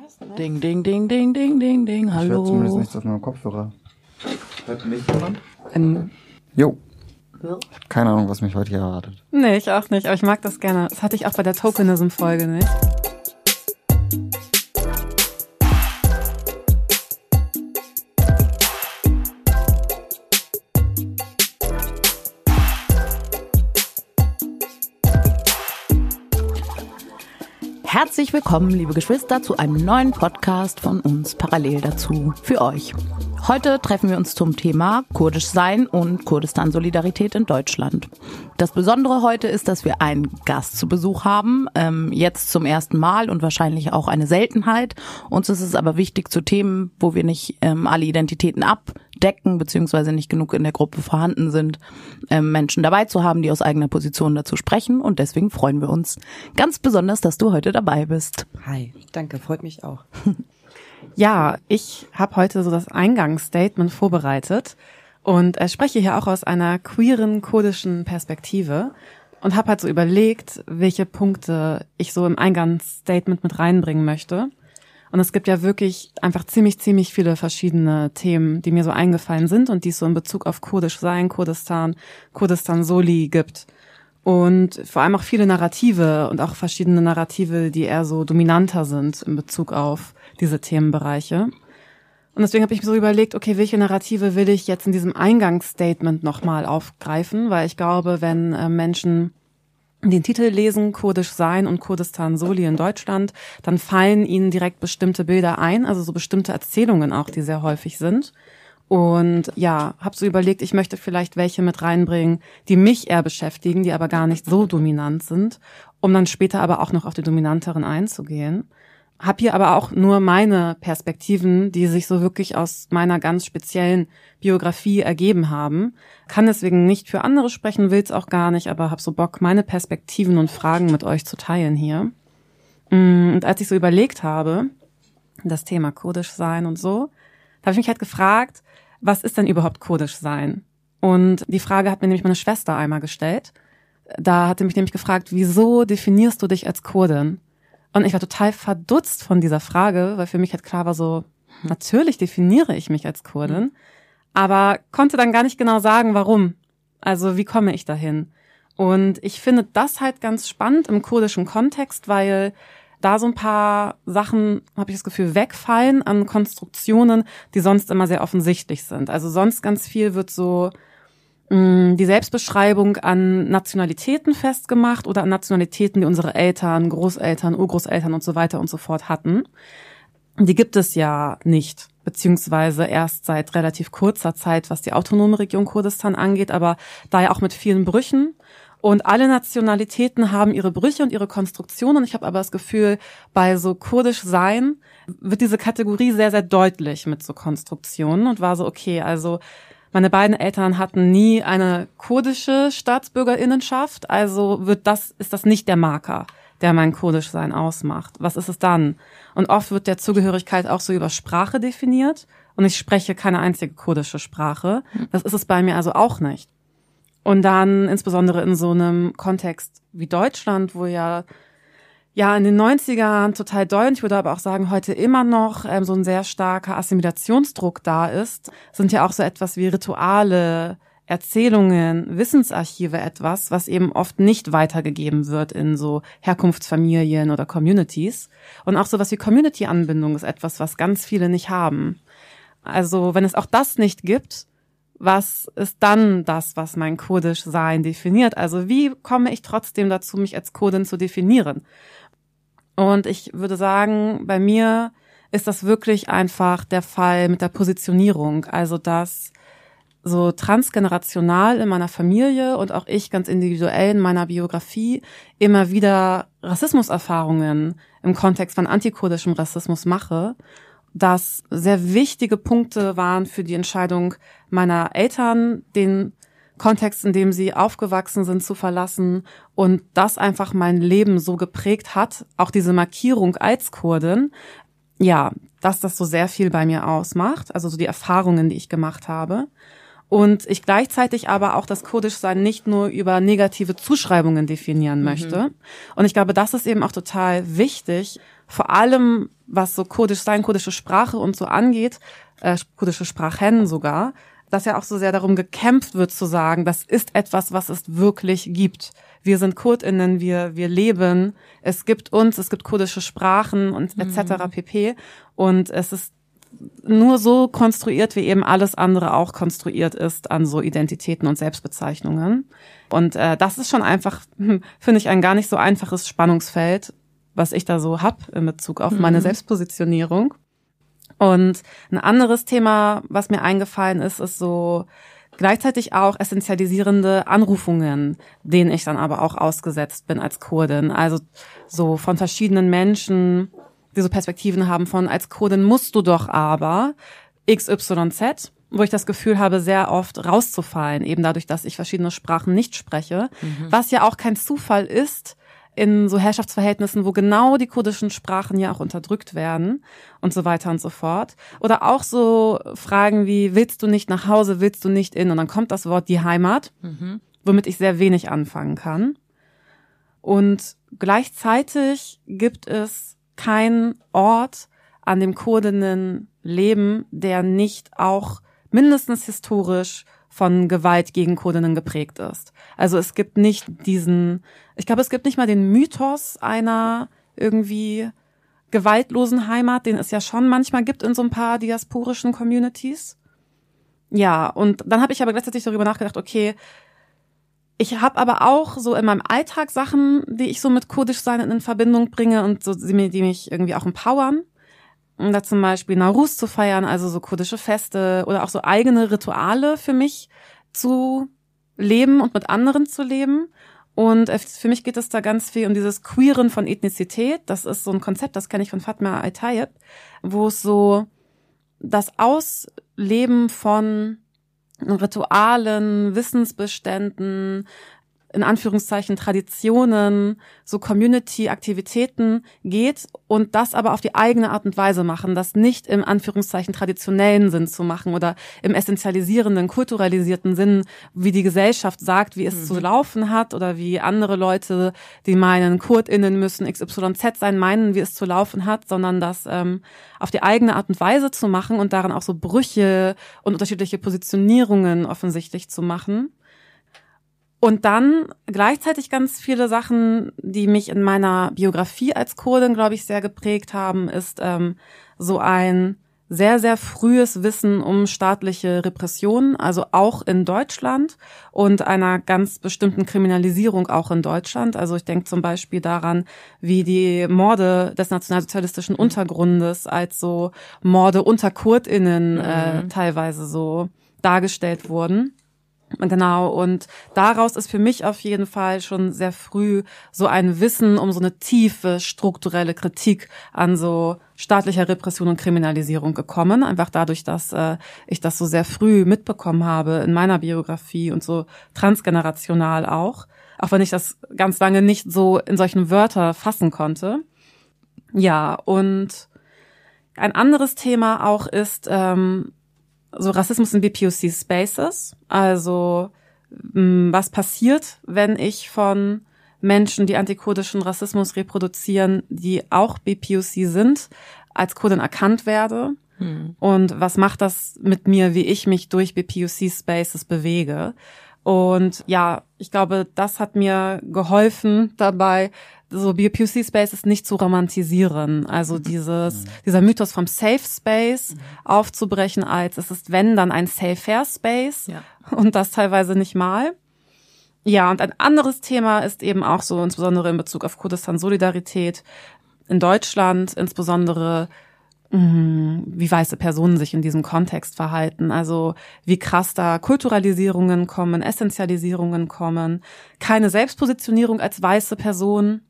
hörst, ne? Ding, ding, ding, ding, ding, ding, ding, hallo. Ich höre zumindest nichts auf meinem Kopfhörer. Hört mich jemand? Ähm, jo. Ich habe keine Ahnung, was mich heute hier erwartet. Nee, ich auch nicht, aber ich mag das gerne. Das hatte ich auch bei der Tokenism-Folge nicht. Herzlich willkommen, liebe Geschwister, zu einem neuen Podcast von uns parallel dazu für euch. Heute treffen wir uns zum Thema Kurdisch sein und Kurdistan-Solidarität in Deutschland. Das Besondere heute ist, dass wir einen Gast zu Besuch haben, ähm, jetzt zum ersten Mal und wahrscheinlich auch eine Seltenheit. Uns ist es aber wichtig zu Themen, wo wir nicht ähm, alle Identitäten abdecken, beziehungsweise nicht genug in der Gruppe vorhanden sind, ähm, Menschen dabei zu haben, die aus eigener Position dazu sprechen. Und deswegen freuen wir uns ganz besonders, dass du heute dabei bist. Hi, danke, freut mich auch. Ja, ich habe heute so das Eingangsstatement vorbereitet und äh, spreche hier auch aus einer queeren kurdischen Perspektive und habe halt so überlegt, welche Punkte ich so im Eingangsstatement mit reinbringen möchte. Und es gibt ja wirklich einfach ziemlich, ziemlich viele verschiedene Themen, die mir so eingefallen sind und die es so in Bezug auf Kurdisch sein, Kurdistan, Kurdistan Soli gibt. Und vor allem auch viele Narrative und auch verschiedene Narrative, die eher so dominanter sind in Bezug auf diese Themenbereiche. Und deswegen habe ich mir so überlegt, okay, welche Narrative will ich jetzt in diesem Eingangsstatement nochmal aufgreifen, weil ich glaube, wenn äh, Menschen den Titel lesen, Kurdisch sein und Kurdistan Soli in Deutschland, dann fallen ihnen direkt bestimmte Bilder ein, also so bestimmte Erzählungen auch, die sehr häufig sind. Und ja, habe so überlegt, ich möchte vielleicht welche mit reinbringen, die mich eher beschäftigen, die aber gar nicht so dominant sind, um dann später aber auch noch auf die dominanteren einzugehen. Hab hier aber auch nur meine Perspektiven, die sich so wirklich aus meiner ganz speziellen Biografie ergeben haben. Kann deswegen nicht für andere sprechen, will's auch gar nicht, aber hab so Bock, meine Perspektiven und Fragen mit euch zu teilen hier. Mm, und als ich so überlegt habe, das Thema Kurdisch sein und so, habe ich mich halt gefragt, was ist denn überhaupt Kurdisch sein? Und die Frage hat mir nämlich meine Schwester einmal gestellt. Da hatte mich nämlich gefragt, wieso definierst du dich als Kurdin? Und ich war total verdutzt von dieser Frage, weil für mich halt klar war so, natürlich definiere ich mich als Kurdin, aber konnte dann gar nicht genau sagen, warum. Also wie komme ich dahin? Und ich finde das halt ganz spannend im kurdischen Kontext, weil da so ein paar Sachen, habe ich das Gefühl, wegfallen an Konstruktionen, die sonst immer sehr offensichtlich sind. Also sonst ganz viel wird so die Selbstbeschreibung an Nationalitäten festgemacht oder an Nationalitäten, die unsere Eltern, Großeltern, Urgroßeltern und so weiter und so fort hatten. Die gibt es ja nicht, beziehungsweise erst seit relativ kurzer Zeit, was die autonome Region Kurdistan angeht, aber da ja auch mit vielen Brüchen. Und alle Nationalitäten haben ihre Brüche und ihre Konstruktionen. Ich habe aber das Gefühl, bei so kurdisch sein wird diese Kategorie sehr, sehr deutlich mit so Konstruktionen und war so, okay, also meine beiden Eltern hatten nie eine kurdische Staatsbürgerinnenschaft, also wird das, ist das nicht der Marker, der mein Kurdischsein ausmacht. Was ist es dann? Und oft wird der Zugehörigkeit auch so über Sprache definiert und ich spreche keine einzige kurdische Sprache. Das ist es bei mir also auch nicht. Und dann insbesondere in so einem Kontext wie Deutschland, wo ja ja, in den 90ern total doll. Ich würde aber auch sagen, heute immer noch ähm, so ein sehr starker Assimilationsdruck da ist, sind ja auch so etwas wie Rituale, Erzählungen, Wissensarchive etwas, was eben oft nicht weitergegeben wird in so Herkunftsfamilien oder Communities. Und auch sowas wie Community-Anbindung ist etwas, was ganz viele nicht haben. Also wenn es auch das nicht gibt, was ist dann das, was mein kurdisch Sein definiert? Also wie komme ich trotzdem dazu, mich als Kurdin zu definieren? Und ich würde sagen, bei mir ist das wirklich einfach der Fall mit der Positionierung. Also, dass so transgenerational in meiner Familie und auch ich ganz individuell in meiner Biografie immer wieder Rassismuserfahrungen im Kontext von antikurdischem Rassismus mache, dass sehr wichtige Punkte waren für die Entscheidung meiner Eltern, den Kontext, in dem sie aufgewachsen sind, zu verlassen und das einfach mein Leben so geprägt hat, auch diese Markierung als Kurdin, ja, dass das so sehr viel bei mir ausmacht, also so die Erfahrungen, die ich gemacht habe. und ich gleichzeitig aber auch das Kurdischsein nicht nur über negative Zuschreibungen definieren mhm. möchte. Mhm. Und ich glaube, das ist eben auch total wichtig, vor allem was so Kurdisch sein, kurdische Sprache und so angeht, äh, kurdische Sprachen sogar, dass ja auch so sehr darum gekämpft wird zu sagen, das ist etwas, was es wirklich gibt. Wir sind KurdInnen, wir, wir leben, es gibt uns, es gibt kurdische Sprachen und etc. Mhm. pp. Und es ist nur so konstruiert, wie eben alles andere auch konstruiert ist an so Identitäten und Selbstbezeichnungen. Und äh, das ist schon einfach, hm, finde ich, ein gar nicht so einfaches Spannungsfeld, was ich da so hab in Bezug auf mhm. meine Selbstpositionierung. Und ein anderes Thema, was mir eingefallen ist, ist so gleichzeitig auch essentialisierende Anrufungen, denen ich dann aber auch ausgesetzt bin als Kurdin. Also so von verschiedenen Menschen, die so Perspektiven haben von als Kurdin musst du doch aber XYZ, wo ich das Gefühl habe, sehr oft rauszufallen, eben dadurch, dass ich verschiedene Sprachen nicht spreche, mhm. was ja auch kein Zufall ist, in so Herrschaftsverhältnissen, wo genau die kurdischen Sprachen ja auch unterdrückt werden und so weiter und so fort. Oder auch so Fragen wie, willst du nicht nach Hause, willst du nicht in? Und dann kommt das Wort die Heimat, mhm. womit ich sehr wenig anfangen kann. Und gleichzeitig gibt es keinen Ort, an dem Kurdinnen leben, der nicht auch mindestens historisch von Gewalt gegen Kurdinnen geprägt ist. Also es gibt nicht diesen, ich glaube, es gibt nicht mal den Mythos einer irgendwie gewaltlosen Heimat, den es ja schon manchmal gibt in so ein paar diasporischen Communities. Ja, und dann habe ich aber gleichzeitig darüber nachgedacht, okay, ich habe aber auch so in meinem Alltag Sachen, die ich so mit kurdisch sein in Verbindung bringe und so, die mich irgendwie auch empowern um da zum Beispiel Nauruz zu feiern, also so kurdische Feste oder auch so eigene Rituale für mich zu leben und mit anderen zu leben. Und äh, für mich geht es da ganz viel um dieses Queeren von Ethnizität. Das ist so ein Konzept, das kenne ich von Fatma Al-Tayyib, wo es so das Ausleben von Ritualen, Wissensbeständen, in Anführungszeichen Traditionen, so Community-Aktivitäten geht und das aber auf die eigene Art und Weise machen, das nicht im Anführungszeichen traditionellen Sinn zu machen oder im essentialisierenden, kulturalisierten Sinn, wie die Gesellschaft sagt, wie es mhm. zu laufen hat oder wie andere Leute, die meinen, KurdInnen müssen XYZ sein, meinen, wie es zu laufen hat, sondern das ähm, auf die eigene Art und Weise zu machen und daran auch so Brüche und unterschiedliche Positionierungen offensichtlich zu machen. Und dann gleichzeitig ganz viele Sachen, die mich in meiner Biografie als Kurdin, glaube ich, sehr geprägt haben, ist ähm, so ein sehr, sehr frühes Wissen um staatliche Repressionen, also auch in Deutschland und einer ganz bestimmten Kriminalisierung auch in Deutschland. Also ich denke zum Beispiel daran, wie die Morde des nationalsozialistischen Untergrundes als so Morde unter KurdInnen äh, mhm. teilweise so dargestellt wurden. Genau, und daraus ist für mich auf jeden Fall schon sehr früh so ein Wissen um so eine tiefe strukturelle Kritik an so staatlicher Repression und Kriminalisierung gekommen. Einfach dadurch, dass äh, ich das so sehr früh mitbekommen habe in meiner Biografie und so transgenerational auch. Auch wenn ich das ganz lange nicht so in solchen Wörter fassen konnte. Ja, und ein anderes Thema auch ist, ähm, so Rassismus in BPOC Spaces. Also mm, was passiert, wenn ich von Menschen, die antikurdischen Rassismus reproduzieren, die auch BPOC sind, als Kurdin erkannt werde? Hm. Und was macht das mit mir, wie ich mich durch BPOC Spaces bewege? Und ja, ich glaube, das hat mir geholfen dabei, so BPC Spaces nicht zu romantisieren. Also dieses, dieser Mythos vom Safe Space aufzubrechen als es ist wenn dann ein Safe Fair Space ja. und das teilweise nicht mal. Ja, und ein anderes Thema ist eben auch so, insbesondere in Bezug auf Kurdistan Solidarität in Deutschland, insbesondere mh, wie weiße Personen sich in diesem Kontext verhalten. Also wie krass da Kulturalisierungen kommen, Essentialisierungen kommen, keine Selbstpositionierung als weiße Person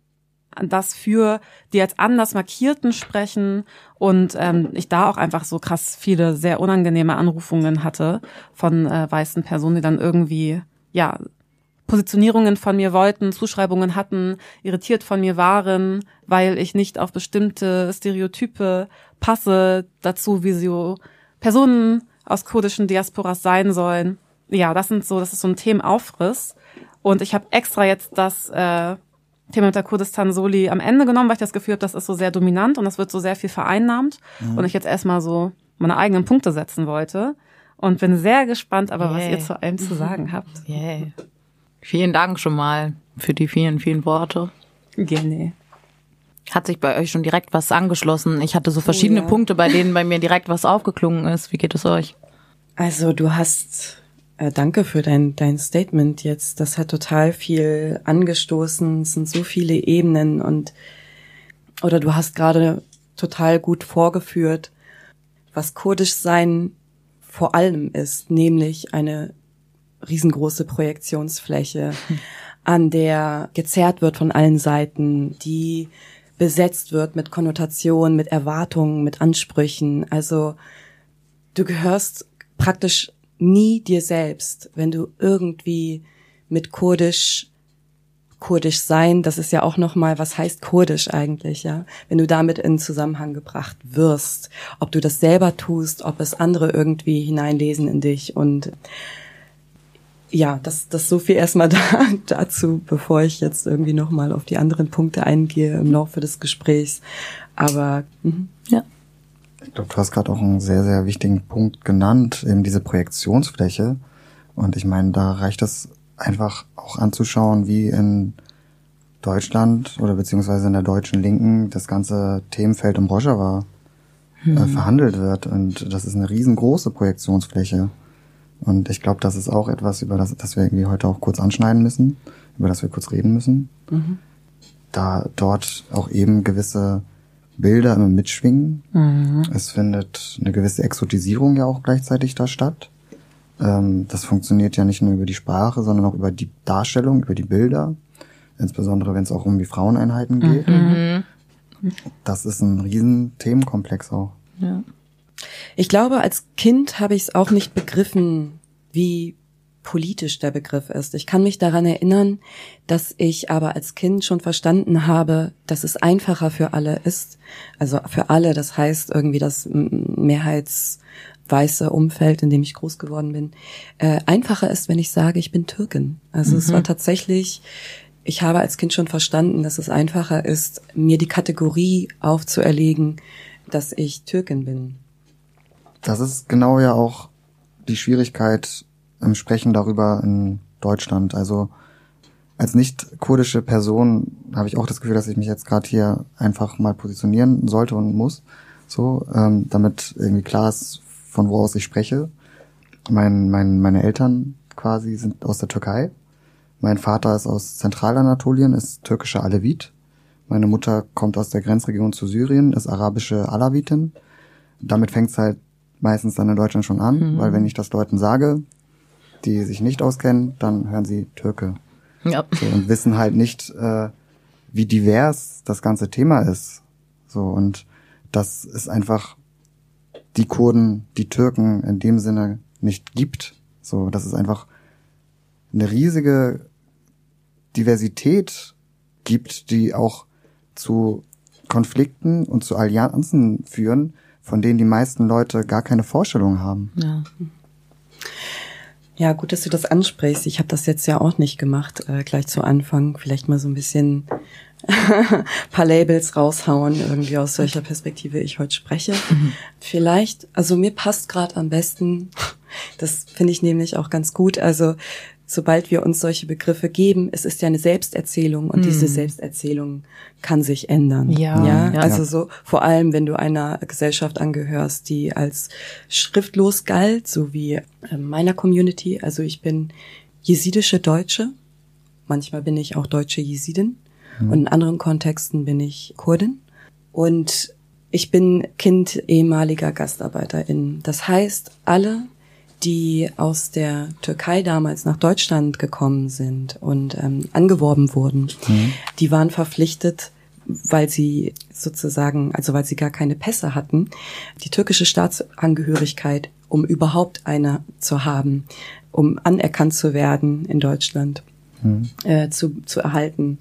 das für die als anders Markierten sprechen und ähm, ich da auch einfach so krass viele sehr unangenehme Anrufungen hatte von äh, weißen Personen, die dann irgendwie ja Positionierungen von mir wollten, Zuschreibungen hatten, irritiert von mir waren, weil ich nicht auf bestimmte Stereotype passe dazu, wie so Personen aus kurdischen Diasporas sein sollen. ja, das sind so, das ist so ein Themenaufriss. Und ich habe extra jetzt das äh, Thema mit der Kurdistan Soli am Ende genommen, weil ich das Gefühl habe, das ist so sehr dominant und das wird so sehr viel vereinnahmt. Mhm. Und ich jetzt erstmal so meine eigenen Punkte setzen wollte. Und bin sehr gespannt, aber yeah. was ihr zu allem zu sagen habt. Yeah. Vielen Dank schon mal für die vielen, vielen Worte. Gerne. Hat sich bei euch schon direkt was angeschlossen? Ich hatte so verschiedene oh, ja. Punkte, bei denen bei mir direkt was aufgeklungen ist. Wie geht es euch? Also du hast, äh, danke für dein, dein Statement jetzt. Das hat total viel angestoßen. Es sind so viele Ebenen und, oder du hast gerade total gut vorgeführt, was kurdisch sein vor allem ist, nämlich eine riesengroße Projektionsfläche, an der gezerrt wird von allen Seiten, die besetzt wird mit Konnotationen, mit Erwartungen, mit Ansprüchen. Also du gehörst praktisch nie dir selbst, wenn du irgendwie mit Kurdisch Kurdisch sein, das ist ja auch noch mal, was heißt Kurdisch eigentlich, ja? Wenn du damit in Zusammenhang gebracht wirst, ob du das selber tust, ob es andere irgendwie hineinlesen in dich und ja, das, das so viel erstmal da, dazu, bevor ich jetzt irgendwie nochmal auf die anderen Punkte eingehe im Laufe des Gesprächs. Aber mh, ja. Ich glaube, du hast gerade auch einen sehr, sehr wichtigen Punkt genannt, eben diese Projektionsfläche. Und ich meine, da reicht es einfach auch anzuschauen, wie in Deutschland oder beziehungsweise in der deutschen Linken das ganze Themenfeld um Rojava äh, hm. verhandelt wird. Und das ist eine riesengroße Projektionsfläche. Und ich glaube, das ist auch etwas, über das, das wir irgendwie heute auch kurz anschneiden müssen, über das wir kurz reden müssen. Mhm. Da dort auch eben gewisse Bilder immer mitschwingen. Mhm. Es findet eine gewisse Exotisierung ja auch gleichzeitig da statt. Ähm, das funktioniert ja nicht nur über die Sprache, sondern auch über die Darstellung, über die Bilder. Insbesondere wenn es auch um die Fraueneinheiten geht. Mhm. Das ist ein riesen Themenkomplex auch. Ja. Ich glaube, als Kind habe ich es auch nicht begriffen, wie politisch der Begriff ist. Ich kann mich daran erinnern, dass ich aber als Kind schon verstanden habe, dass es einfacher für alle ist. Also für alle, das heißt irgendwie das mehrheitsweiße Umfeld, in dem ich groß geworden bin, äh, einfacher ist, wenn ich sage, ich bin Türkin. Also mhm. es war tatsächlich, ich habe als Kind schon verstanden, dass es einfacher ist, mir die Kategorie aufzuerlegen, dass ich Türkin bin. Das ist genau ja auch die Schwierigkeit im Sprechen darüber in Deutschland. Also als nicht kurdische Person habe ich auch das Gefühl, dass ich mich jetzt gerade hier einfach mal positionieren sollte und muss, so, ähm, damit irgendwie klar ist, von wo aus ich spreche. Mein, mein, meine Eltern quasi sind aus der Türkei. Mein Vater ist aus Zentralanatolien, ist türkischer Alevit. Meine Mutter kommt aus der Grenzregion zu Syrien, ist arabische Alawitin. Damit fängt es halt meistens dann in Deutschland schon an, mhm. weil wenn ich das Leuten sage, die sich nicht auskennen, dann hören sie Türke. Ja. So, und wissen halt nicht, äh, wie divers das ganze Thema ist. So, und dass es einfach die Kurden, die Türken in dem Sinne nicht gibt. So, dass es einfach eine riesige Diversität gibt, die auch zu Konflikten und zu Allianzen führen, von denen die meisten Leute gar keine Vorstellung haben. Ja. Ja, gut, dass du das ansprichst. Ich habe das jetzt ja auch nicht gemacht, äh, gleich zu Anfang. Vielleicht mal so ein bisschen paar Labels raushauen, irgendwie aus welcher Perspektive ich heute spreche. Mhm. Vielleicht, also mir passt gerade am besten, das finde ich nämlich auch ganz gut, also sobald wir uns solche Begriffe geben, es ist ja eine Selbsterzählung und mm. diese Selbsterzählung kann sich ändern. Ja, ja? ja. Also so vor allem, wenn du einer Gesellschaft angehörst, die als schriftlos galt, so wie äh, meiner Community. Also ich bin jesidische Deutsche. Manchmal bin ich auch deutsche Jesidin. Mm. Und in anderen Kontexten bin ich Kurdin. Und ich bin Kind ehemaliger GastarbeiterInnen. Das heißt, alle die aus der Türkei damals nach Deutschland gekommen sind und ähm, angeworben wurden, mhm. die waren verpflichtet, weil sie sozusagen, also weil sie gar keine Pässe hatten, die türkische Staatsangehörigkeit, um überhaupt eine zu haben, um anerkannt zu werden in Deutschland, mhm. äh, zu, zu erhalten.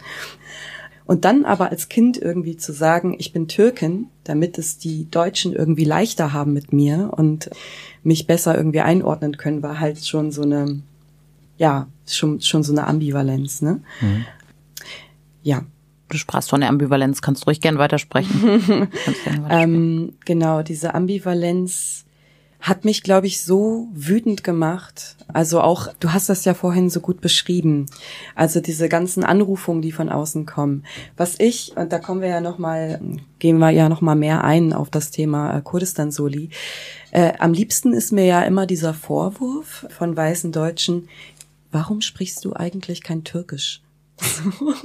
Und dann aber als Kind irgendwie zu sagen, ich bin Türkin, damit es die Deutschen irgendwie leichter haben mit mir und mich besser irgendwie einordnen können, war halt schon so eine, ja, schon, schon so eine Ambivalenz, ne? Mhm. Ja. Du sprachst von der Ambivalenz, kannst du ruhig gern weitersprechen. gern weitersprechen. ähm, genau, diese Ambivalenz hat mich, glaube ich, so wütend gemacht. Also auch, du hast das ja vorhin so gut beschrieben. Also diese ganzen Anrufungen, die von außen kommen. Was ich, und da kommen wir ja noch mal, gehen wir ja noch mal mehr ein auf das Thema äh, Kurdistan-Soli. Äh, am liebsten ist mir ja immer dieser Vorwurf von weißen Deutschen, warum sprichst du eigentlich kein Türkisch?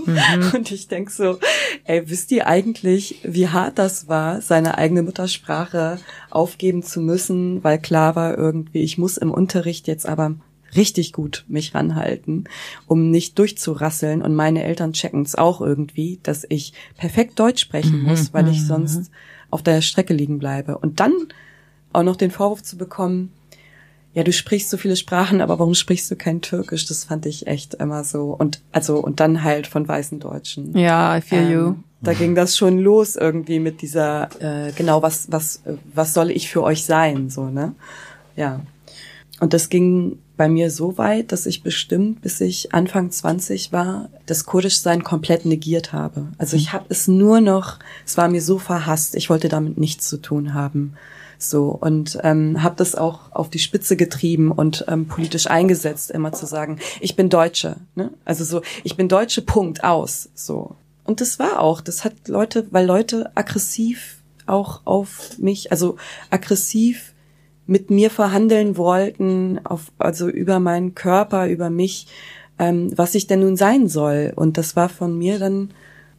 Mhm. Und ich denk so, ey, wisst ihr eigentlich, wie hart das war, seine eigene Muttersprache aufgeben zu müssen, weil klar war irgendwie, ich muss im Unterricht jetzt aber richtig gut mich ranhalten, um nicht durchzurasseln. Und meine Eltern checken es auch irgendwie, dass ich perfekt Deutsch sprechen mhm. muss, weil ich mhm. sonst auf der Strecke liegen bleibe. Und dann auch noch den Vorwurf zu bekommen, ja, du sprichst so viele Sprachen, aber warum sprichst du kein Türkisch? Das fand ich echt immer so. Und also und dann halt von weißen Deutschen. Ja, I feel ähm, you. Da ging das schon los irgendwie mit dieser äh, genau was was was soll ich für euch sein so ne? Ja. Und das ging bei mir so weit, dass ich bestimmt, bis ich Anfang 20 war, das Kurdischsein komplett negiert habe. Also ich habe es nur noch, es war mir so verhasst, ich wollte damit nichts zu tun haben. So und ähm, habe das auch auf die Spitze getrieben und ähm, politisch eingesetzt, immer zu sagen, ich bin Deutsche. Ne? Also so, ich bin Deutsche, Punkt aus. So und das war auch, das hat Leute, weil Leute aggressiv auch auf mich, also aggressiv mit mir verhandeln wollten, auf, also über meinen Körper, über mich, ähm, was ich denn nun sein soll. Und das war von mir dann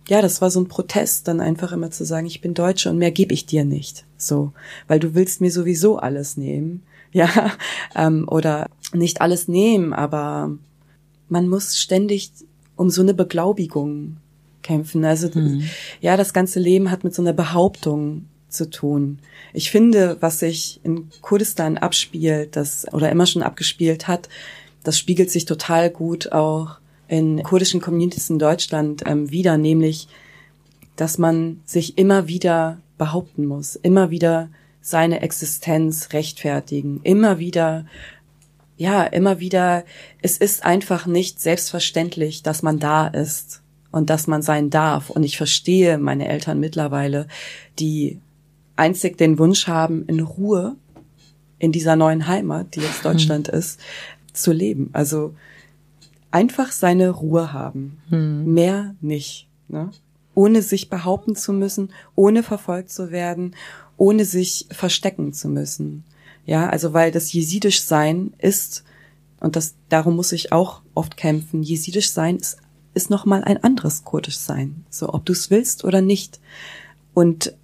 ja, das war so ein Protest, dann einfach immer zu sagen, ich bin Deutsche und mehr gebe ich dir nicht. So, weil du willst mir sowieso alles nehmen. Ja, ähm, oder nicht alles nehmen, aber man muss ständig um so eine Beglaubigung kämpfen. Also mhm. ja, das ganze Leben hat mit so einer Behauptung zu tun. Ich finde, was sich in Kurdistan abspielt, das oder immer schon abgespielt hat, das spiegelt sich total gut auch in kurdischen Communities in Deutschland ähm, wieder, nämlich, dass man sich immer wieder behaupten muss, immer wieder seine Existenz rechtfertigen, immer wieder, ja, immer wieder, es ist einfach nicht selbstverständlich, dass man da ist und dass man sein darf. Und ich verstehe meine Eltern mittlerweile, die einzig den Wunsch haben, in Ruhe in dieser neuen Heimat, die jetzt Deutschland mhm. ist, zu leben. Also einfach seine Ruhe haben. Hm. Mehr nicht. Ne? Ohne sich behaupten zu müssen, ohne verfolgt zu werden, ohne sich verstecken zu müssen. Ja, also weil das Jesidisch sein ist, und das, darum muss ich auch oft kämpfen, Jesidisch sein ist, ist nochmal ein anderes Kurdisch sein. So, ob du es willst oder nicht. Und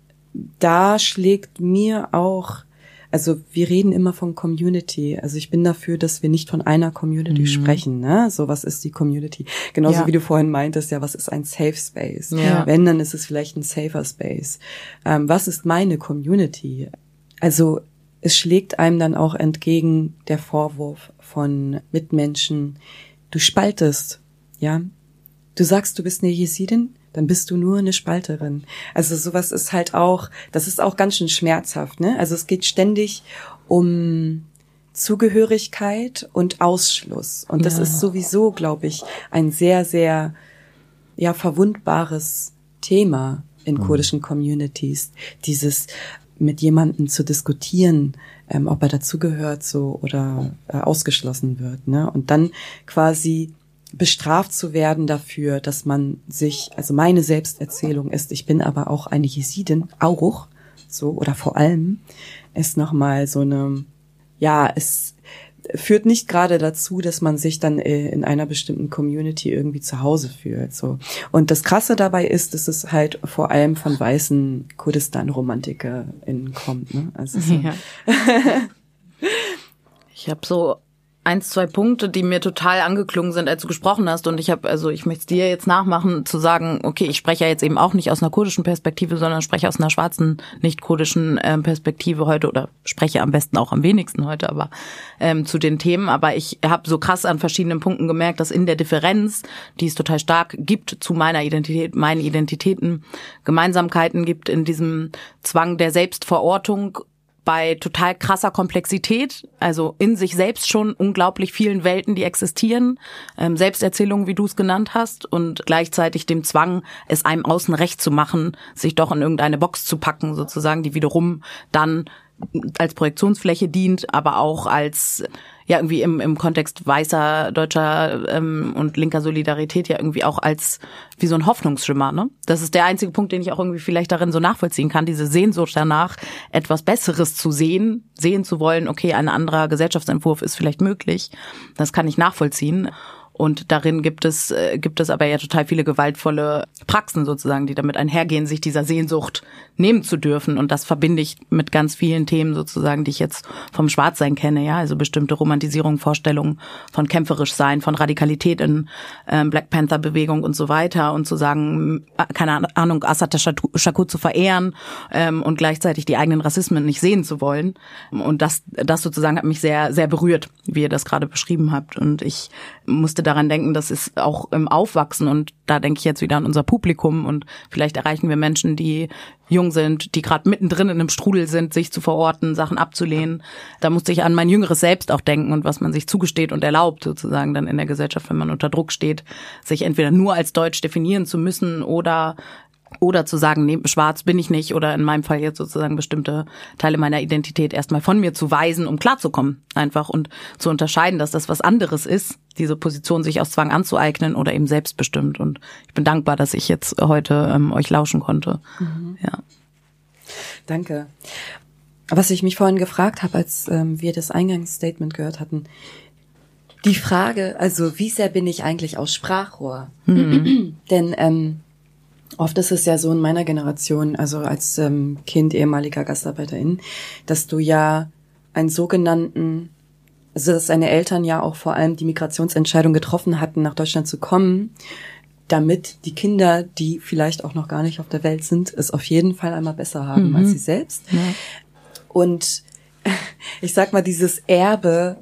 da schlägt mir auch also wir reden immer von Community. Also ich bin dafür, dass wir nicht von einer Community mhm. sprechen. Ne? So, was ist die Community? Genauso ja. wie du vorhin meintest, ja, was ist ein Safe Space? Ja. Wenn, dann ist es vielleicht ein safer Space. Ähm, was ist meine Community? Also es schlägt einem dann auch entgegen der Vorwurf von Mitmenschen, du spaltest, ja. Du sagst, du bist eine Jesidin, dann bist du nur eine Spalterin. Also sowas ist halt auch, das ist auch ganz schön schmerzhaft, ne? Also es geht ständig um Zugehörigkeit und Ausschluss. Und das ja. ist sowieso, glaube ich, ein sehr, sehr, ja, verwundbares Thema in mhm. kurdischen Communities. Dieses mit jemandem zu diskutieren, ähm, ob er dazugehört so oder äh, ausgeschlossen wird, ne? Und dann quasi bestraft zu werden dafür, dass man sich, also meine Selbsterzählung ist, ich bin aber auch eine Jesidin, auch so oder vor allem, ist nochmal so eine, ja, es führt nicht gerade dazu, dass man sich dann äh, in einer bestimmten Community irgendwie zu Hause fühlt. So und das Krasse dabei ist, dass es halt vor allem von weißen Kurdistan-RomantikerInnen kommt. Ne? Also so. ja. ich habe so eins, zwei Punkte, die mir total angeklungen sind, als du gesprochen hast. Und ich habe, also ich möchte dir jetzt nachmachen, zu sagen, okay, ich spreche ja jetzt eben auch nicht aus einer kurdischen Perspektive, sondern spreche aus einer schwarzen, nicht kurdischen ähm, Perspektive heute oder spreche am besten auch am wenigsten heute, aber ähm, zu den Themen. Aber ich habe so krass an verschiedenen Punkten gemerkt, dass in der Differenz, die es total stark gibt zu meiner Identität, meinen Identitäten, Gemeinsamkeiten gibt in diesem Zwang der Selbstverortung bei total krasser Komplexität, also in sich selbst schon unglaublich vielen Welten, die existieren, ähm, Selbsterzählungen, wie du es genannt hast, und gleichzeitig dem Zwang, es einem außen recht zu machen, sich doch in irgendeine Box zu packen, sozusagen, die wiederum dann als Projektionsfläche dient, aber auch als ja irgendwie im, im Kontext weißer deutscher ähm, und linker Solidarität ja irgendwie auch als wie so ein Hoffnungsschimmer. Ne? Das ist der einzige Punkt, den ich auch irgendwie vielleicht darin so nachvollziehen kann, diese Sehnsucht danach, etwas Besseres zu sehen, sehen zu wollen, okay, ein anderer Gesellschaftsentwurf ist vielleicht möglich. Das kann ich nachvollziehen. Und darin gibt es, äh, gibt es aber ja total viele gewaltvolle Praxen sozusagen, die damit einhergehen, sich dieser Sehnsucht nehmen zu dürfen. Und das verbinde ich mit ganz vielen Themen sozusagen, die ich jetzt vom Schwarzsein kenne, ja, also bestimmte Romantisierung, Vorstellungen von kämpferisch sein, von Radikalität in ähm, Black Panther Bewegung und so weiter und zu sagen, äh, keine Ahnung, Assad Shakur zu verehren ähm, und gleichzeitig die eigenen Rassismen nicht sehen zu wollen. Und das, das sozusagen hat mich sehr, sehr berührt, wie ihr das gerade beschrieben habt. Und ich musste daran denken, das ist auch im Aufwachsen und da denke ich jetzt wieder an unser Publikum und vielleicht erreichen wir Menschen, die jung sind, die gerade mittendrin in einem Strudel sind, sich zu verorten, Sachen abzulehnen. Da musste ich an mein jüngeres Selbst auch denken und was man sich zugesteht und erlaubt, sozusagen dann in der Gesellschaft, wenn man unter Druck steht, sich entweder nur als Deutsch definieren zu müssen oder oder zu sagen, nee, schwarz bin ich nicht oder in meinem Fall jetzt sozusagen bestimmte Teile meiner Identität erstmal von mir zu weisen, um klarzukommen einfach und zu unterscheiden, dass das was anderes ist, diese Position sich aus Zwang anzueignen oder eben selbstbestimmt. Und ich bin dankbar, dass ich jetzt heute ähm, euch lauschen konnte. Mhm. Ja. Danke. Was ich mich vorhin gefragt habe, als ähm, wir das Eingangsstatement gehört hatten, die Frage, also wie sehr bin ich eigentlich aus Sprachrohr? Mhm. Denn ähm, Oft ist es ja so in meiner Generation, also als ähm, Kind ehemaliger Gastarbeiterin, dass du ja einen sogenannten, also dass deine Eltern ja auch vor allem die Migrationsentscheidung getroffen hatten, nach Deutschland zu kommen, damit die Kinder, die vielleicht auch noch gar nicht auf der Welt sind, es auf jeden Fall einmal besser haben mhm. als sie selbst. Ja. Und ich sag mal, dieses Erbe,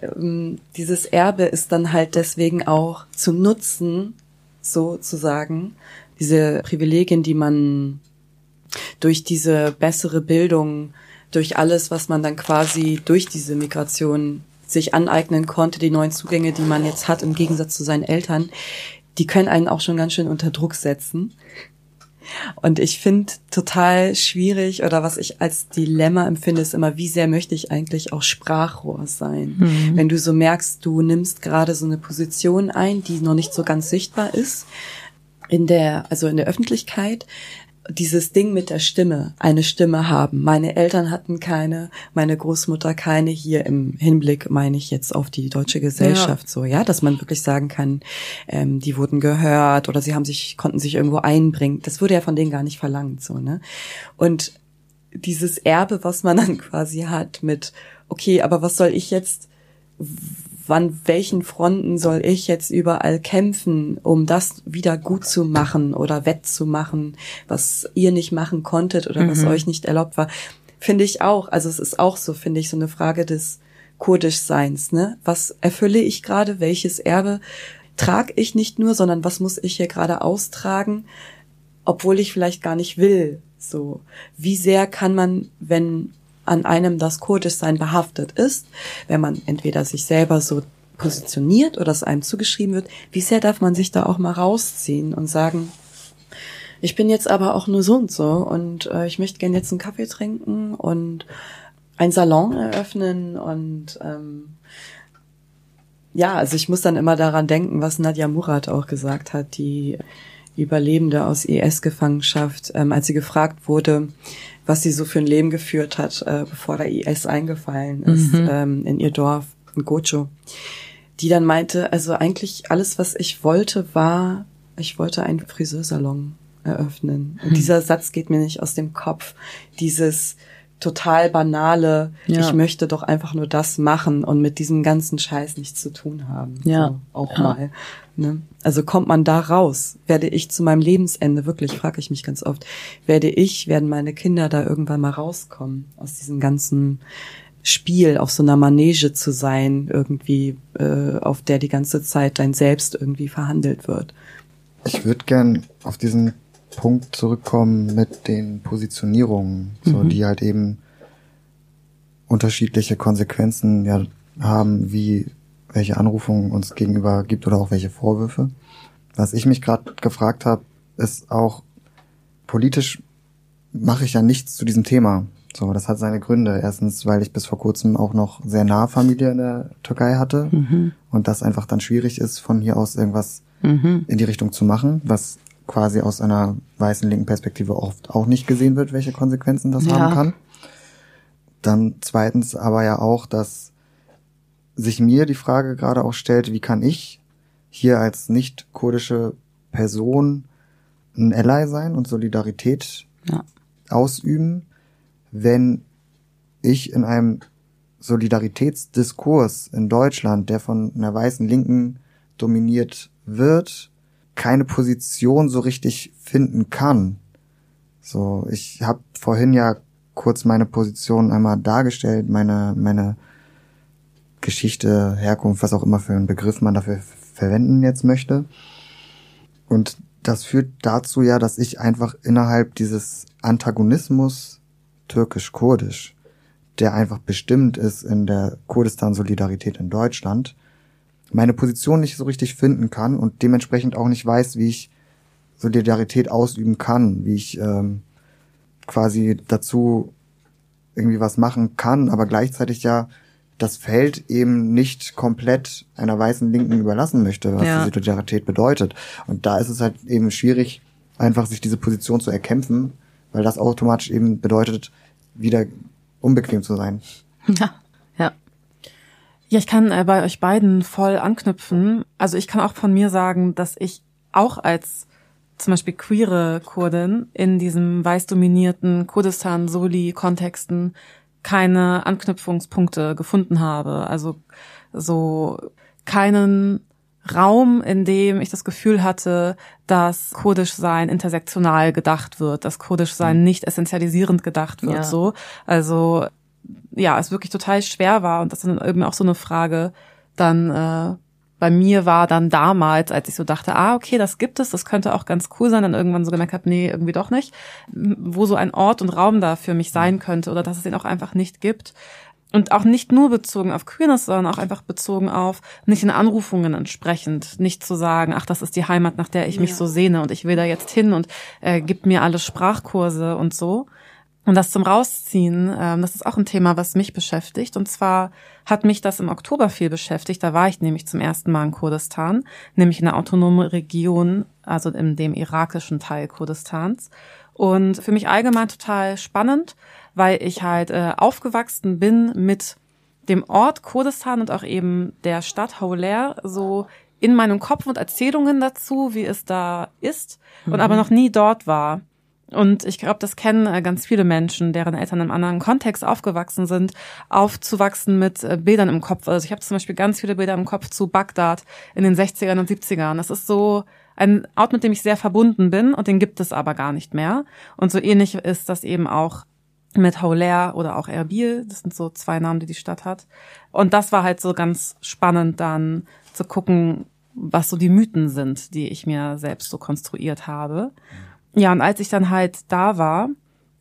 ähm, dieses Erbe ist dann halt deswegen auch zu nutzen, sozusagen, diese Privilegien, die man durch diese bessere Bildung, durch alles, was man dann quasi durch diese Migration sich aneignen konnte, die neuen Zugänge, die man jetzt hat, im Gegensatz zu seinen Eltern, die können einen auch schon ganz schön unter Druck setzen. Und ich finde total schwierig oder was ich als Dilemma empfinde, ist immer, wie sehr möchte ich eigentlich auch Sprachrohr sein? Mhm. Wenn du so merkst, du nimmst gerade so eine Position ein, die noch nicht so ganz sichtbar ist, in der, also in der Öffentlichkeit, dieses Ding mit der Stimme, eine Stimme haben. Meine Eltern hatten keine, meine Großmutter keine. Hier im Hinblick meine ich jetzt auf die deutsche Gesellschaft ja. so, ja, dass man wirklich sagen kann, ähm, die wurden gehört oder sie haben sich, konnten sich irgendwo einbringen. Das wurde ja von denen gar nicht verlangt, so, ne? Und dieses Erbe, was man dann quasi hat mit, okay, aber was soll ich jetzt, wann welchen Fronten soll ich jetzt überall kämpfen, um das wieder gut zu machen oder wettzumachen, was ihr nicht machen konntet oder mhm. was euch nicht erlaubt war, finde ich auch. Also es ist auch so, finde ich, so eine Frage des Kurdischseins. Ne? Was erfülle ich gerade? Welches Erbe trage ich nicht nur, sondern was muss ich hier gerade austragen, obwohl ich vielleicht gar nicht will. So, wie sehr kann man, wenn an einem das Kurdischsein behaftet ist, wenn man entweder sich selber so positioniert oder es einem zugeschrieben wird, wie sehr darf man sich da auch mal rausziehen und sagen, ich bin jetzt aber auch nur so und so und äh, ich möchte gerne jetzt einen Kaffee trinken und ein Salon eröffnen und ähm, ja, also ich muss dann immer daran denken, was Nadja Murat auch gesagt hat, die Überlebende aus IS-Gefangenschaft, ähm, als sie gefragt wurde, was sie so für ein Leben geführt hat, äh, bevor der IS eingefallen ist mhm. ähm, in ihr Dorf, in Gocho. Die dann meinte, also eigentlich alles, was ich wollte, war, ich wollte einen Friseursalon eröffnen. Und mhm. dieser Satz geht mir nicht aus dem Kopf. Dieses total banale, Ja. ich möchte doch einfach nur das machen und mit diesem ganzen Scheiß nichts zu tun haben. Ja. So, auch Ja. mal. Ne? Also kommt man da raus? Werde ich zu meinem Lebensende, wirklich, frage ich mich ganz oft, werde ich, werden meine Kinder da irgendwann mal rauskommen aus diesem ganzen Spiel, auf so einer Manege zu sein, irgendwie, äh, auf der die ganze Zeit dein Selbst irgendwie verhandelt wird. Ich würde gern auf diesen Punkt zurückkommen mit den Positionierungen, so die halt eben unterschiedliche Konsequenzen ja haben, wie welche Anrufungen uns gegenüber gibt oder auch welche Vorwürfe. Was ich mich gerade gefragt habe, ist auch politisch mache ich ja nichts zu diesem Thema. So, das hat seine Gründe. Erstens, weil ich bis vor kurzem auch noch sehr nahe Familie in der Türkei hatte und das einfach dann schwierig ist, von hier aus irgendwas in die Richtung zu machen, was quasi aus einer weißen linken Perspektive oft auch nicht gesehen wird, welche Konsequenzen das Ja. haben kann. Dann zweitens aber ja auch, dass sich mir die Frage gerade auch stellt, wie kann ich hier als nicht kurdische Person ein Ally sein und Solidarität Ja. ausüben, wenn ich in einem Solidaritätsdiskurs in Deutschland, der von einer weißen Linken dominiert wird, keine Position so richtig finden kann. So, ich habe vorhin ja kurz meine Position einmal dargestellt, meine meine Geschichte, Herkunft, was auch immer für einen Begriff man dafür verwenden jetzt möchte. Und das führt dazu ja, dass ich einfach innerhalb dieses Antagonismus türkisch-kurdisch, der einfach bestimmt ist in der Kurdistan-Solidarität in Deutschland, meine Position nicht so richtig finden kann und dementsprechend auch nicht weiß, wie ich Solidarität ausüben kann, wie ich ähm, quasi dazu irgendwie was machen kann, aber gleichzeitig ja das Feld eben nicht komplett einer weißen Linken überlassen möchte, was Ja. die Solidarität bedeutet. Und da ist es halt eben schwierig, einfach sich diese Position zu erkämpfen, weil das automatisch eben bedeutet, wieder unbequem zu sein. Ja. Ja. Ich kann äh, bei euch beiden voll anknüpfen. Also ich kann auch von mir sagen, dass ich auch als zum Beispiel queere Kurdin in diesem weiß dominierten Kurdistan-Soli-Kontexten keine Anknüpfungspunkte gefunden habe. Also so keinen Raum, in dem ich das Gefühl hatte, dass Kurdisch sein intersektional gedacht wird, dass Kurdisch sein nicht essentialisierend gedacht wird, Ja. so. Also, ja, es wirklich total schwer war und das dann eben auch so eine Frage dann äh, bei mir war dann damals, als ich so dachte, ah, okay, das gibt es, das könnte auch ganz cool sein, dann irgendwann so gemerkt habe, nee, irgendwie doch nicht, wo so ein Ort und Raum da für mich sein könnte oder dass es ihn auch einfach nicht gibt. Und auch nicht nur bezogen auf Queerness, sondern auch einfach bezogen auf nicht in Anrufungen entsprechend, nicht zu sagen, ach, das ist die Heimat, nach der ich mich so sehne und ich will da jetzt hin und äh, gibt mir alle Sprachkurse und so. Und das zum Rausziehen, ähm, das ist auch ein Thema, was mich beschäftigt. Und zwar hat mich das im Oktober viel beschäftigt. Da war ich nämlich zum ersten Mal in Kurdistan, nämlich in einer autonomen Region, also in dem irakischen Teil Kurdistans. Und für mich allgemein total spannend, weil ich halt äh, aufgewachsen bin mit dem Ort Kurdistan und auch eben der Stadt Hauler so in meinem Kopf und Erzählungen dazu, wie es da ist und aber noch nie dort war. Und ich glaube, das kennen äh, ganz viele Menschen, deren Eltern im anderen Kontext aufgewachsen sind, aufzuwachsen mit äh, Bildern im Kopf. Also ich habe zum Beispiel ganz viele Bilder im Kopf zu Bagdad in den 60ern und 70ern. Das ist so ein Ort, mit dem ich sehr verbunden bin und den gibt es aber gar nicht mehr. Und so ähnlich ist das eben auch mit Hauler oder auch Erbil. Das sind so zwei Namen, die die Stadt hat. Und das war halt so ganz spannend dann zu gucken, was so die Mythen sind, die ich mir selbst so konstruiert habe. Ja, und als ich dann halt da war,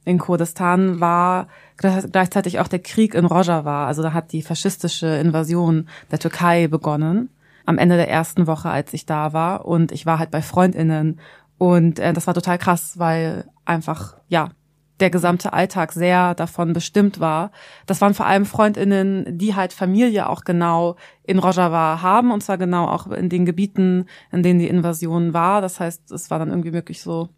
in Kurdistan, war gleichzeitig auch der Krieg in Rojava. Also da hat die faschistische Invasion der Türkei begonnen. Am Ende der ersten Woche, als ich da war. Und ich war halt bei FreundInnen. Und äh, das war total krass, weil einfach, ja, der gesamte Alltag sehr davon bestimmt war. Das waren vor allem Freundinnen, die halt Familie auch genau in Rojava haben und zwar genau auch in den Gebieten, in denen die Invasion war. Das heißt, es war dann irgendwie wirklich so,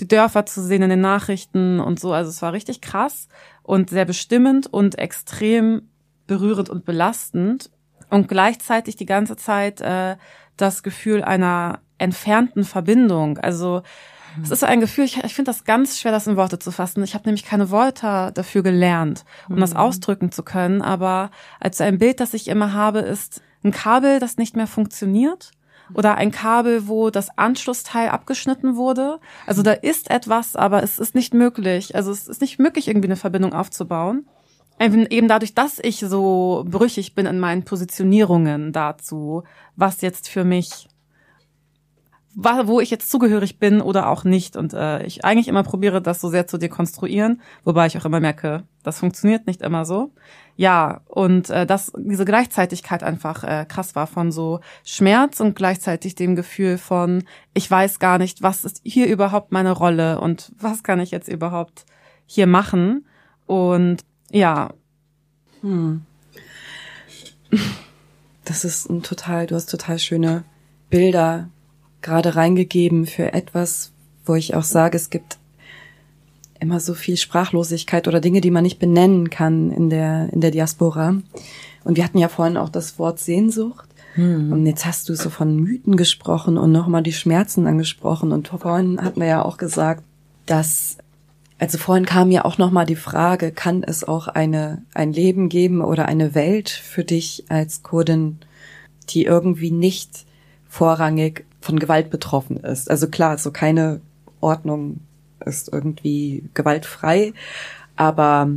die Dörfer zu sehen in den Nachrichten und so. Also es war richtig krass und sehr bestimmend und extrem berührend und belastend und gleichzeitig die ganze Zeit äh, das Gefühl einer entfernten Verbindung. Also Es ist so ein Gefühl, ich, ich finde das ganz schwer, das in Worte zu fassen. Ich habe nämlich keine Worte dafür gelernt, um das ausdrücken zu können. Aber als ein Bild, das ich immer habe, ist ein Kabel, das nicht mehr funktioniert oder ein Kabel, wo das Anschlussteil abgeschnitten wurde. Also da ist etwas, aber es ist nicht möglich. Also es ist nicht möglich, irgendwie eine Verbindung aufzubauen. Eben dadurch, dass ich so brüchig bin in meinen Positionierungen dazu, was jetzt für mich, wo ich jetzt zugehörig bin oder auch nicht. Und äh, ich eigentlich immer probiere, das so sehr zu dekonstruieren, wobei ich auch immer merke, das funktioniert nicht immer so. Ja, und äh, dass diese Gleichzeitigkeit einfach äh, krass war von so Schmerz und gleichzeitig dem Gefühl von, ich weiß gar nicht, was ist hier überhaupt meine Rolle und was kann ich jetzt überhaupt hier machen. Und ja. Hm. Das ist ein total, du hast total schöne Bilder gerade reingegeben für etwas, wo ich auch sage, es gibt immer so viel Sprachlosigkeit oder Dinge, die man nicht benennen kann in der, in der Diaspora. Und wir hatten ja vorhin auch das Wort Sehnsucht. Hm. Und jetzt hast du so von Mythen gesprochen und nochmal die Schmerzen angesprochen. Und vorhin hatten wir ja auch gesagt, dass, also vorhin kam ja auch nochmal die Frage, kann es auch eine, ein Leben geben oder eine Welt für dich als Kurdin, die irgendwie nicht vorrangig von Gewalt betroffen ist? Also klar, so keine Ordnung ist irgendwie gewaltfrei. Aber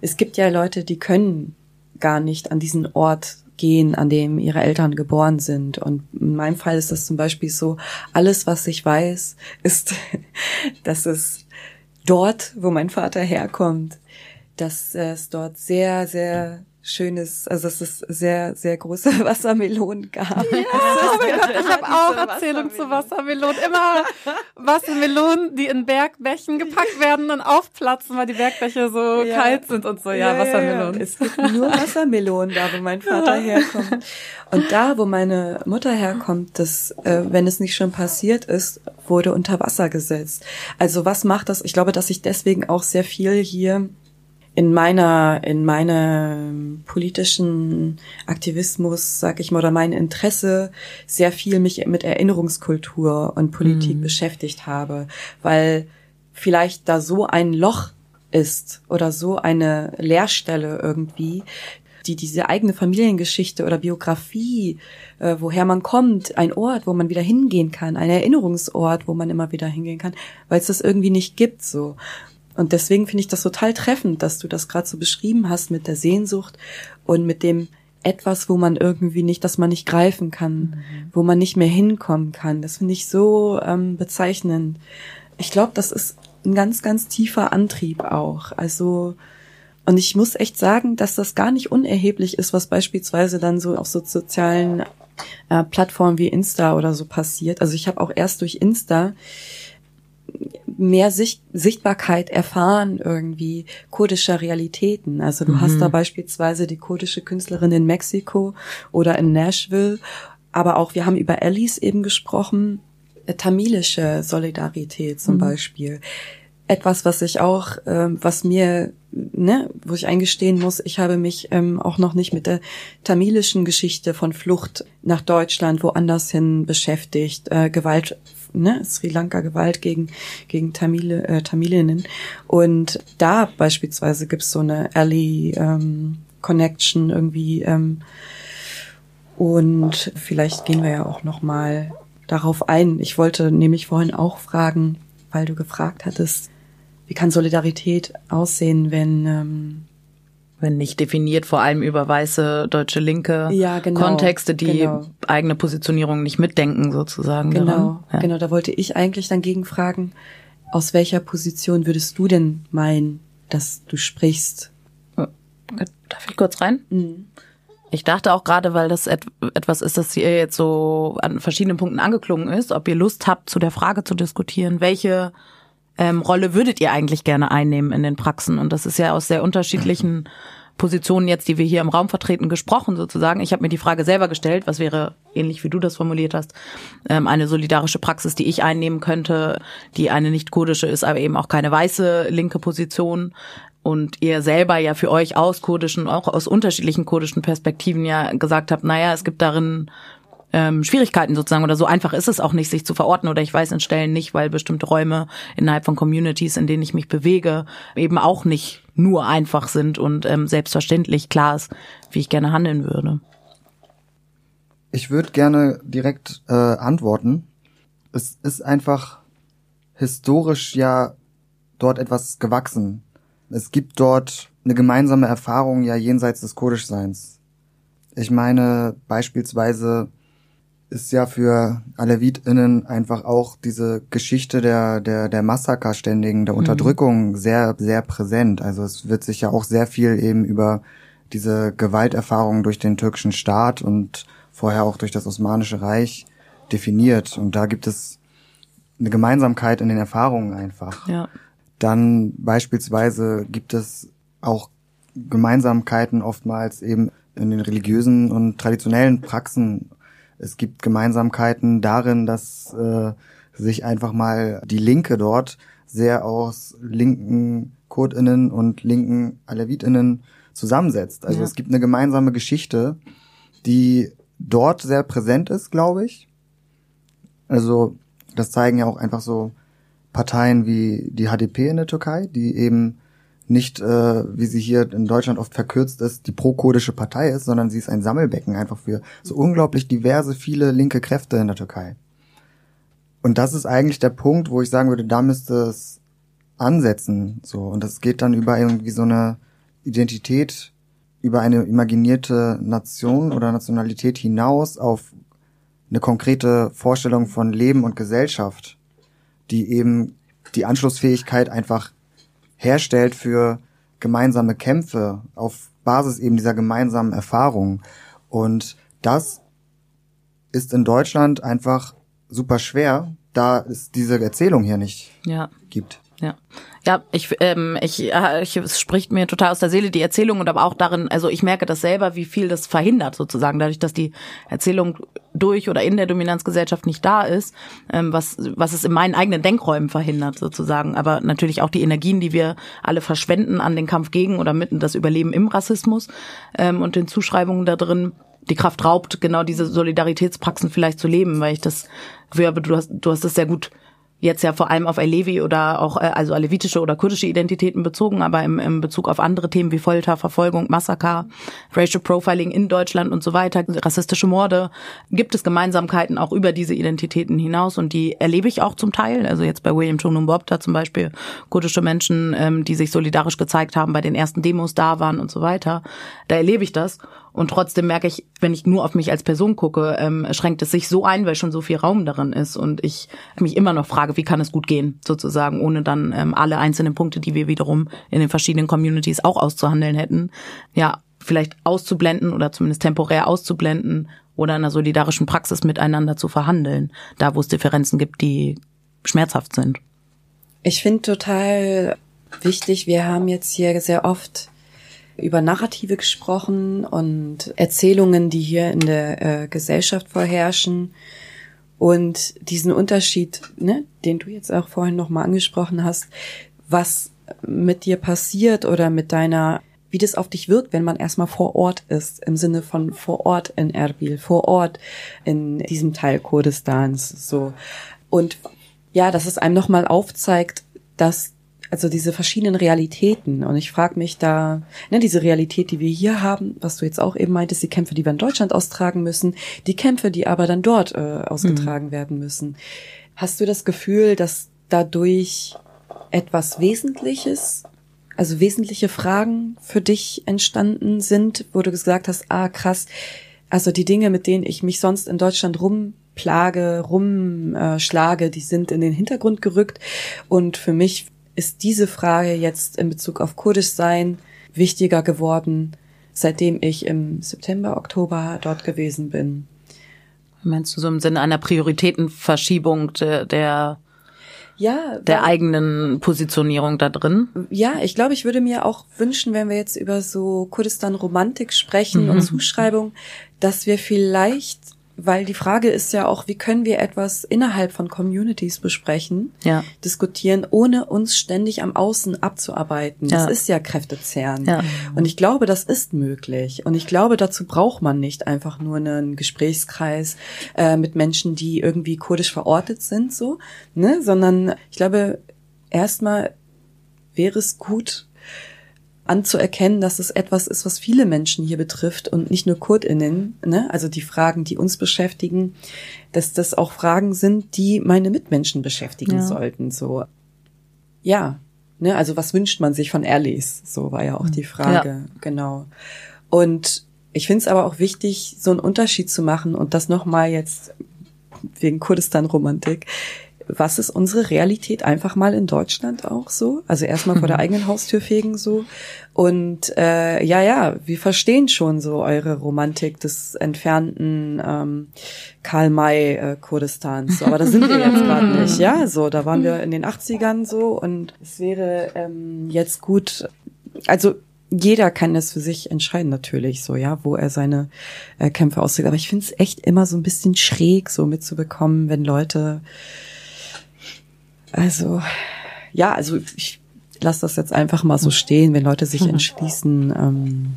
es gibt ja Leute, die können gar nicht an diesen Ort gehen, an dem ihre Eltern geboren sind. Und in meinem Fall ist das zum Beispiel so, alles, was ich weiß, ist, dass es dort, wo mein Vater herkommt, dass es dort sehr, sehr schönes, also dass es sehr, sehr große Wassermelonen gab. Ja, oh mein Gott, ich habe auch Erzählungen zu Wassermelonen. Immer Wassermelonen, die in Bergbächen gepackt werden und aufplatzen, weil die Bergbäche so ja. kalt sind und so. Ja, ja Wassermelonen. Es gibt nur Wassermelonen da, wo mein Vater herkommt. Und da, wo meine Mutter herkommt, das, äh, wenn es nicht schon passiert ist, wurde unter Wasser gesetzt. Also was macht das? Ich glaube, dass ich deswegen auch sehr viel hier in meiner in meinem politischen Aktivismus, sag ich mal, oder mein Interesse sehr viel mich mit Erinnerungskultur und Politik mhm. beschäftigt habe, weil vielleicht da so ein Loch ist oder so eine Leerstelle irgendwie, die diese eigene Familiengeschichte oder Biografie, äh, woher man kommt, ein Ort, wo man wieder hingehen kann, ein Erinnerungsort, wo man immer wieder hingehen kann, weil es das irgendwie nicht gibt so. Und deswegen finde ich das total treffend, dass du das gerade so beschrieben hast mit der Sehnsucht und mit dem etwas, wo man irgendwie nicht, dass man nicht greifen kann, mhm. wo man nicht mehr hinkommen kann. Das finde ich so ähm, bezeichnend. Ich glaube, das ist ein ganz, ganz tiefer Antrieb auch. Also und ich muss echt sagen, dass das gar nicht unerheblich ist, was beispielsweise dann so auf so sozialen äh, Plattformen wie Insta oder so passiert. Also ich habe auch erst durch Insta mehr Sicht Sichtbarkeit erfahren irgendwie kurdischer Realitäten. Also du mhm. hast da beispielsweise die kurdische Künstlerin in Mexiko oder in Nashville, aber auch wir haben über Alice eben gesprochen, äh, tamilische Solidarität zum mhm. Beispiel. Etwas, was ich auch, ähm, was mir, ne, wo ich eingestehen muss, ich habe mich ähm, auch noch nicht mit der tamilischen Geschichte von Flucht nach Deutschland woanders hin beschäftigt, äh, Gewalt ne, Sri Lanka Gewalt gegen, gegen Tamile, äh, Tamilinnen. Und da beispielsweise gibt's so eine Alley ähm, Connection irgendwie. Ähm, und vielleicht gehen wir ja auch noch mal darauf ein. Ich wollte nämlich vorhin auch fragen, weil du gefragt hattest, wie kann Solidarität aussehen, wenn ähm, wenn nicht definiert, vor allem über weiße deutsche Linke ja, genau, Kontexte, die genau. eigene Positionierung nicht mitdenken sozusagen. Genau, ja. genau. Da wollte ich eigentlich dann gegen fragen, aus welcher Position würdest du denn meinen, dass du sprichst? Darf ich kurz rein? Mhm. Ich dachte auch gerade, weil das et etwas ist, das hier jetzt so an verschiedenen Punkten angeklungen ist, ob ihr Lust habt, zu der Frage zu diskutieren, welche ähm, Rolle würdet ihr eigentlich gerne einnehmen in den Praxen? Und das ist ja aus sehr unterschiedlichen Positionen jetzt, die wir hier im Raum vertreten, gesprochen sozusagen. Ich habe mir die Frage selber gestellt, was wäre, ähnlich wie du das formuliert hast, ähm, eine solidarische Praxis, die ich einnehmen könnte, die eine nicht kurdische ist, aber eben auch keine weiße linke Position. Und ihr selber ja für euch aus kurdischen, auch aus unterschiedlichen kurdischen Perspektiven ja gesagt habt, naja, es gibt darin ähm, Schwierigkeiten sozusagen oder so einfach ist es auch nicht, sich zu verorten oder ich weiß in Stellen nicht, weil bestimmte Räume innerhalb von Communities, in denen ich mich bewege, eben auch nicht nur einfach sind und ähm, selbstverständlich klar ist, wie ich gerne handeln würde. Ich würde gerne direkt äh, antworten. Es ist einfach historisch ja dort etwas gewachsen. Es gibt dort eine gemeinsame Erfahrung ja jenseits des Kurdischseins. Ich meine beispielsweise ist ja für AlevitInnen einfach auch diese Geschichte der, der, der Massaker ständigen, der mhm. Unterdrückung sehr, sehr präsent. Also es wird sich ja auch sehr viel eben über diese Gewalterfahrung durch den türkischen Staat und vorher auch durch das Osmanische Reich definiert. Und da gibt es eine Gemeinsamkeit in den Erfahrungen einfach. Ja. Dann beispielsweise gibt es auch Gemeinsamkeiten oftmals eben in den religiösen und traditionellen Praxen es gibt Gemeinsamkeiten darin, dass äh, sich einfach mal die Linke dort sehr aus linken KurdInnen und linken AlevitInnen zusammensetzt. Also ja. es gibt eine gemeinsame Geschichte, die dort sehr präsent ist, glaube ich. Also das zeigen ja auch einfach so Parteien wie die HDP in der Türkei, die eben nicht, äh, wie sie hier in Deutschland oft verkürzt ist, die pro-kurdische Partei ist, sondern sie ist ein Sammelbecken einfach für so unglaublich diverse, viele linke Kräfte in der Türkei. Und das ist eigentlich der Punkt, wo ich sagen würde, da müsste es ansetzen, so. Und das geht dann über irgendwie so eine Identität, über eine imaginierte Nation oder Nationalität hinaus auf eine konkrete Vorstellung von Leben und Gesellschaft, die eben die Anschlussfähigkeit einfach herstellt für gemeinsame Kämpfe auf Basis eben dieser gemeinsamen Erfahrung. Und das ist in Deutschland einfach super schwer, da es diese Erzählung hier nicht ja. gibt. Ja. Ja, ich, ähm, ich, ich, es spricht mir total aus der Seele die Erzählung und aber auch darin, also ich merke das selber, wie viel das verhindert sozusagen, dadurch, dass die Erzählung durch oder in der Dominanzgesellschaft nicht da ist, ähm, was, was es in meinen eigenen Denkräumen verhindert sozusagen. Aber natürlich auch die Energien, die wir alle verschwenden an den Kampf gegen oder mitten das Überleben im Rassismus ähm, und den Zuschreibungen da drin, die Kraft raubt, genau diese Solidaritätspraxen vielleicht zu leben, weil ich das, du hast, du hast das sehr gut jetzt ja vor allem auf Alevi oder auch äh, also alevitische oder kurdische Identitäten bezogen, aber im, im Bezug auf andere Themen wie Folter, Verfolgung, Massaker, Racial Profiling in Deutschland und so weiter, rassistische Morde, gibt es Gemeinsamkeiten auch über diese Identitäten hinaus und die erlebe ich auch zum Teil. Also jetzt bei William Chonum Bob da zum Beispiel kurdische Menschen, ähm, die sich solidarisch gezeigt haben, bei den ersten Demos da waren und so weiter. Da erlebe ich das und trotzdem merke ich, wenn ich nur auf mich als Person gucke, ähm, schränkt es sich so ein, weil schon so viel Raum darin ist. Und ich mich immer noch frage, wie kann es gut gehen, sozusagen, ohne dann ähm, alle einzelnen Punkte, die wir wiederum in den verschiedenen Communities auch auszuhandeln hätten, ja, vielleicht auszublenden oder zumindest temporär auszublenden oder in einer solidarischen Praxis miteinander zu verhandeln, da wo es Differenzen gibt, die schmerzhaft sind. Ich finde total wichtig, wir haben jetzt hier sehr oft über Narrative gesprochen und Erzählungen, die hier in der äh, Gesellschaft vorherrschen. Und diesen Unterschied, ne, den du jetzt auch vorhin nochmal angesprochen hast, was mit dir passiert oder mit deiner, wie das auf dich wirkt, wenn man erstmal vor Ort ist, im Sinne von vor Ort in Erbil, vor Ort in diesem Teil Kurdistans, so. Und ja, dass es einem nochmal aufzeigt, dass also diese verschiedenen Realitäten. Und ich frage mich da, ne, diese Realität, die wir hier haben, was du jetzt auch eben meintest, die Kämpfe, die wir in Deutschland austragen müssen, die Kämpfe, die aber dann dort äh, ausgetragen mhm. werden müssen. Hast du das Gefühl, dass dadurch etwas Wesentliches, also wesentliche Fragen für dich entstanden sind, wo du gesagt hast, ah krass, also die Dinge, mit denen ich mich sonst in Deutschland rumplage, rumschlage, die sind in den Hintergrund gerückt und für mich ist diese Frage jetzt in Bezug auf Kurdisch sein wichtiger geworden, seitdem ich im September, Oktober dort gewesen bin. Meinst du so im Sinne einer Prioritätenverschiebung der, der ja, der eigenen Positionierung da drin. Ja, ich glaube, ich würde mir auch wünschen, wenn wir jetzt über so Kurdistan Romantik sprechen mhm. und Zuschreibung, dass wir vielleicht weil die Frage ist ja auch, wie können wir etwas innerhalb von Communities besprechen, Ja. diskutieren, ohne uns ständig am Außen abzuarbeiten. Das Ja. ist ja Kräftezehren. Ja. Und ich glaube, das ist möglich. Und ich glaube, dazu braucht man nicht einfach nur einen Gesprächskreis äh, mit Menschen, die irgendwie kurdisch verortet sind, so, ne, sondern ich glaube, erstmal wäre es gut, anzuerkennen, dass es etwas ist, was viele Menschen hier betrifft und nicht nur KurdInnen, ne? also die Fragen, die uns beschäftigen, dass das auch Fragen sind, die meine Mitmenschen beschäftigen Ja. sollten. So, ja, ne, also was wünscht man sich von Allies? So war ja auch die Frage, genau. Und ich finde es aber auch wichtig, so einen Unterschied zu machen und das nochmal jetzt wegen Kurdistan-Romantik. Was ist unsere Realität einfach mal in Deutschland auch so? Also erstmal vor der eigenen Haustür fegen so. Und äh, ja, ja, wir verstehen schon so eure Romantik des entfernten ähm, Karl May äh, Kurdistans. Aber da sind wir jetzt gerade nicht. Ja, so, da waren wir in den 80ern so und es wäre ähm, jetzt gut, also jeder kann das für sich entscheiden natürlich so, ja, wo er seine äh, Kämpfe austrägt. Aber ich finde es echt immer so ein bisschen schräg, so mitzubekommen, wenn Leute, also ja, also ich lasse das jetzt einfach mal so stehen, wenn Leute sich entschließen, ähm,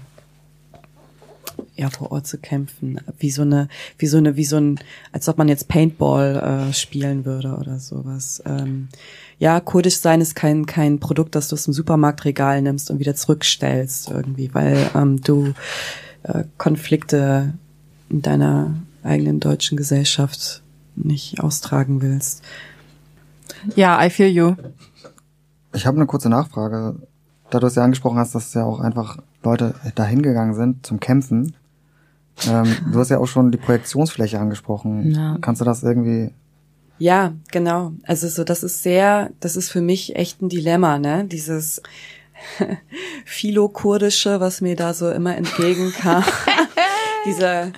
ja, vor Ort zu kämpfen, wie so eine, wie so eine, wie so ein, als ob man jetzt Paintball äh, spielen würde oder sowas. Ähm, ja, kurdisch sein ist kein kein Produkt, das du aus dem Supermarktregal nimmst und wieder zurückstellst irgendwie, weil ähm, du äh, Konflikte in deiner eigenen deutschen Gesellschaft nicht austragen willst. Ja, I feel you. Ich habe eine kurze Nachfrage. Da du es ja angesprochen hast, dass ja auch einfach Leute dahin gegangen sind zum Kämpfen. Ähm, du hast ja auch schon die Projektionsfläche angesprochen. Ja. Kannst du das irgendwie Ja, genau. Also so, das ist sehr, das ist für mich echt ein Dilemma, ne? Dieses Philo-Kurdische, was mir da so immer entgegenkam. dieser,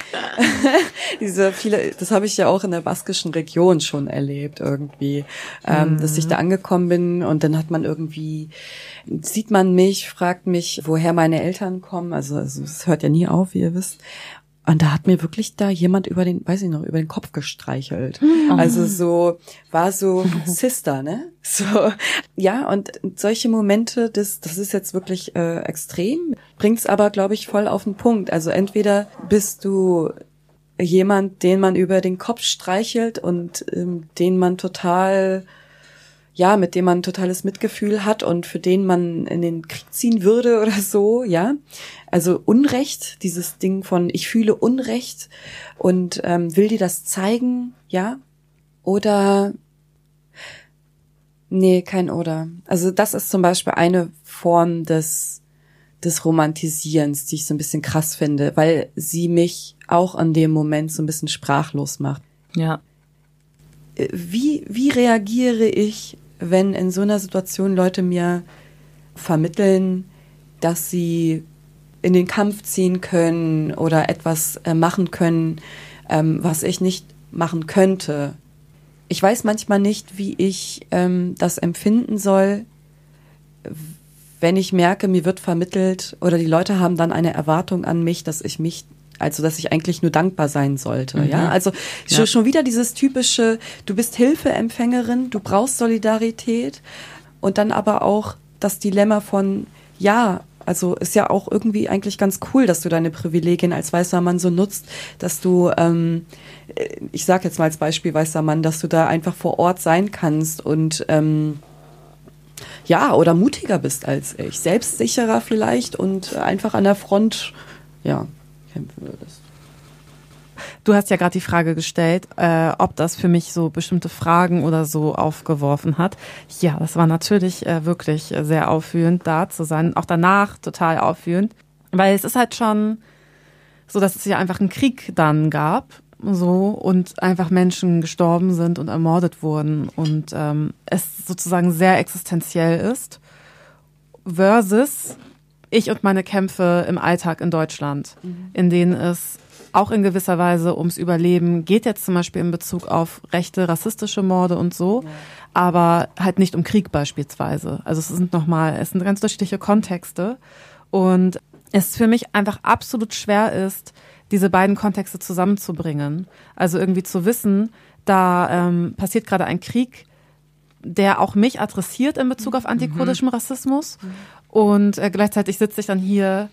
diese viele, das habe ich ja auch in der baskischen Region schon erlebt irgendwie, ähm, dass ich da angekommen bin und dann hat man irgendwie, sieht man mich, fragt mich, woher meine Eltern kommen, also also es hört ja nie auf, wie ihr wisst. Und da hat mir wirklich da jemand über den, weiß ich noch, über den Kopf gestreichelt. Also so, war so Sister, ne? So, ja, und solche Momente, das, das ist jetzt wirklich äh, extrem, bringt's aber, glaube ich, voll auf den Punkt. Also entweder bist du jemand, den man über den Kopf streichelt und ähm, den man total ja, mit dem man totales Mitgefühl hat und für den man in den Krieg ziehen würde oder so, ja. Also Unrecht, dieses Ding von ich fühle Unrecht und ähm, will dir das zeigen, ja. Oder nee, kein oder. Also das ist zum Beispiel eine Form des des Romantisierens, die ich so ein bisschen krass finde, weil sie mich auch an dem Moment so ein bisschen sprachlos macht Ja. wie, wie reagiere ich, wenn in so einer Situation Leute mir vermitteln, dass sie in den Kampf ziehen können oder etwas äh, machen können, ähm, was ich nicht machen könnte. Ich weiß manchmal nicht, wie ich ähm, das empfinden soll, wenn ich merke, mir wird vermittelt oder die Leute haben dann eine Erwartung an mich, dass ich mich also dass ich eigentlich nur dankbar sein sollte, ja? Also schon, schon wieder dieses typische, du bist Hilfeempfängerin, du brauchst Solidarität und dann aber auch das Dilemma von ja, also ist ja auch irgendwie eigentlich ganz cool, dass du deine Privilegien als weißer Mann so nutzt, dass du, ähm, ich sag jetzt mal als Beispiel weißer Mann, dass du da einfach vor Ort sein kannst und ähm, ja, oder mutiger bist als ich, selbstsicherer vielleicht und einfach an der Front, ja, kämpfen würdest. Du hast ja gerade die Frage gestellt, äh, ob das für mich so bestimmte Fragen oder so aufgeworfen hat. Ja, das war natürlich äh, wirklich sehr aufführend, da zu sein. Auch danach total aufführend. Weil es ist halt schon so, dass es ja einfach einen Krieg dann gab, so, und einfach Menschen gestorben sind und ermordet wurden und ähm, es sozusagen sehr existenziell ist. Versus ich und meine Kämpfe im Alltag in Deutschland, in denen es auch in gewisser Weise ums Überleben geht jetzt zum Beispiel in Bezug auf rechte, rassistische Morde und so, aber halt nicht um Krieg beispielsweise. Also es sind nochmal, es sind ganz unterschiedliche Kontexte und es für mich einfach absolut schwer ist, diese beiden Kontexte zusammenzubringen. Also irgendwie zu wissen, da ähm, passiert gerade ein Krieg, der auch mich adressiert in Bezug auf antikurdischen Rassismus. Und äh, gleichzeitig sitze ich dann hier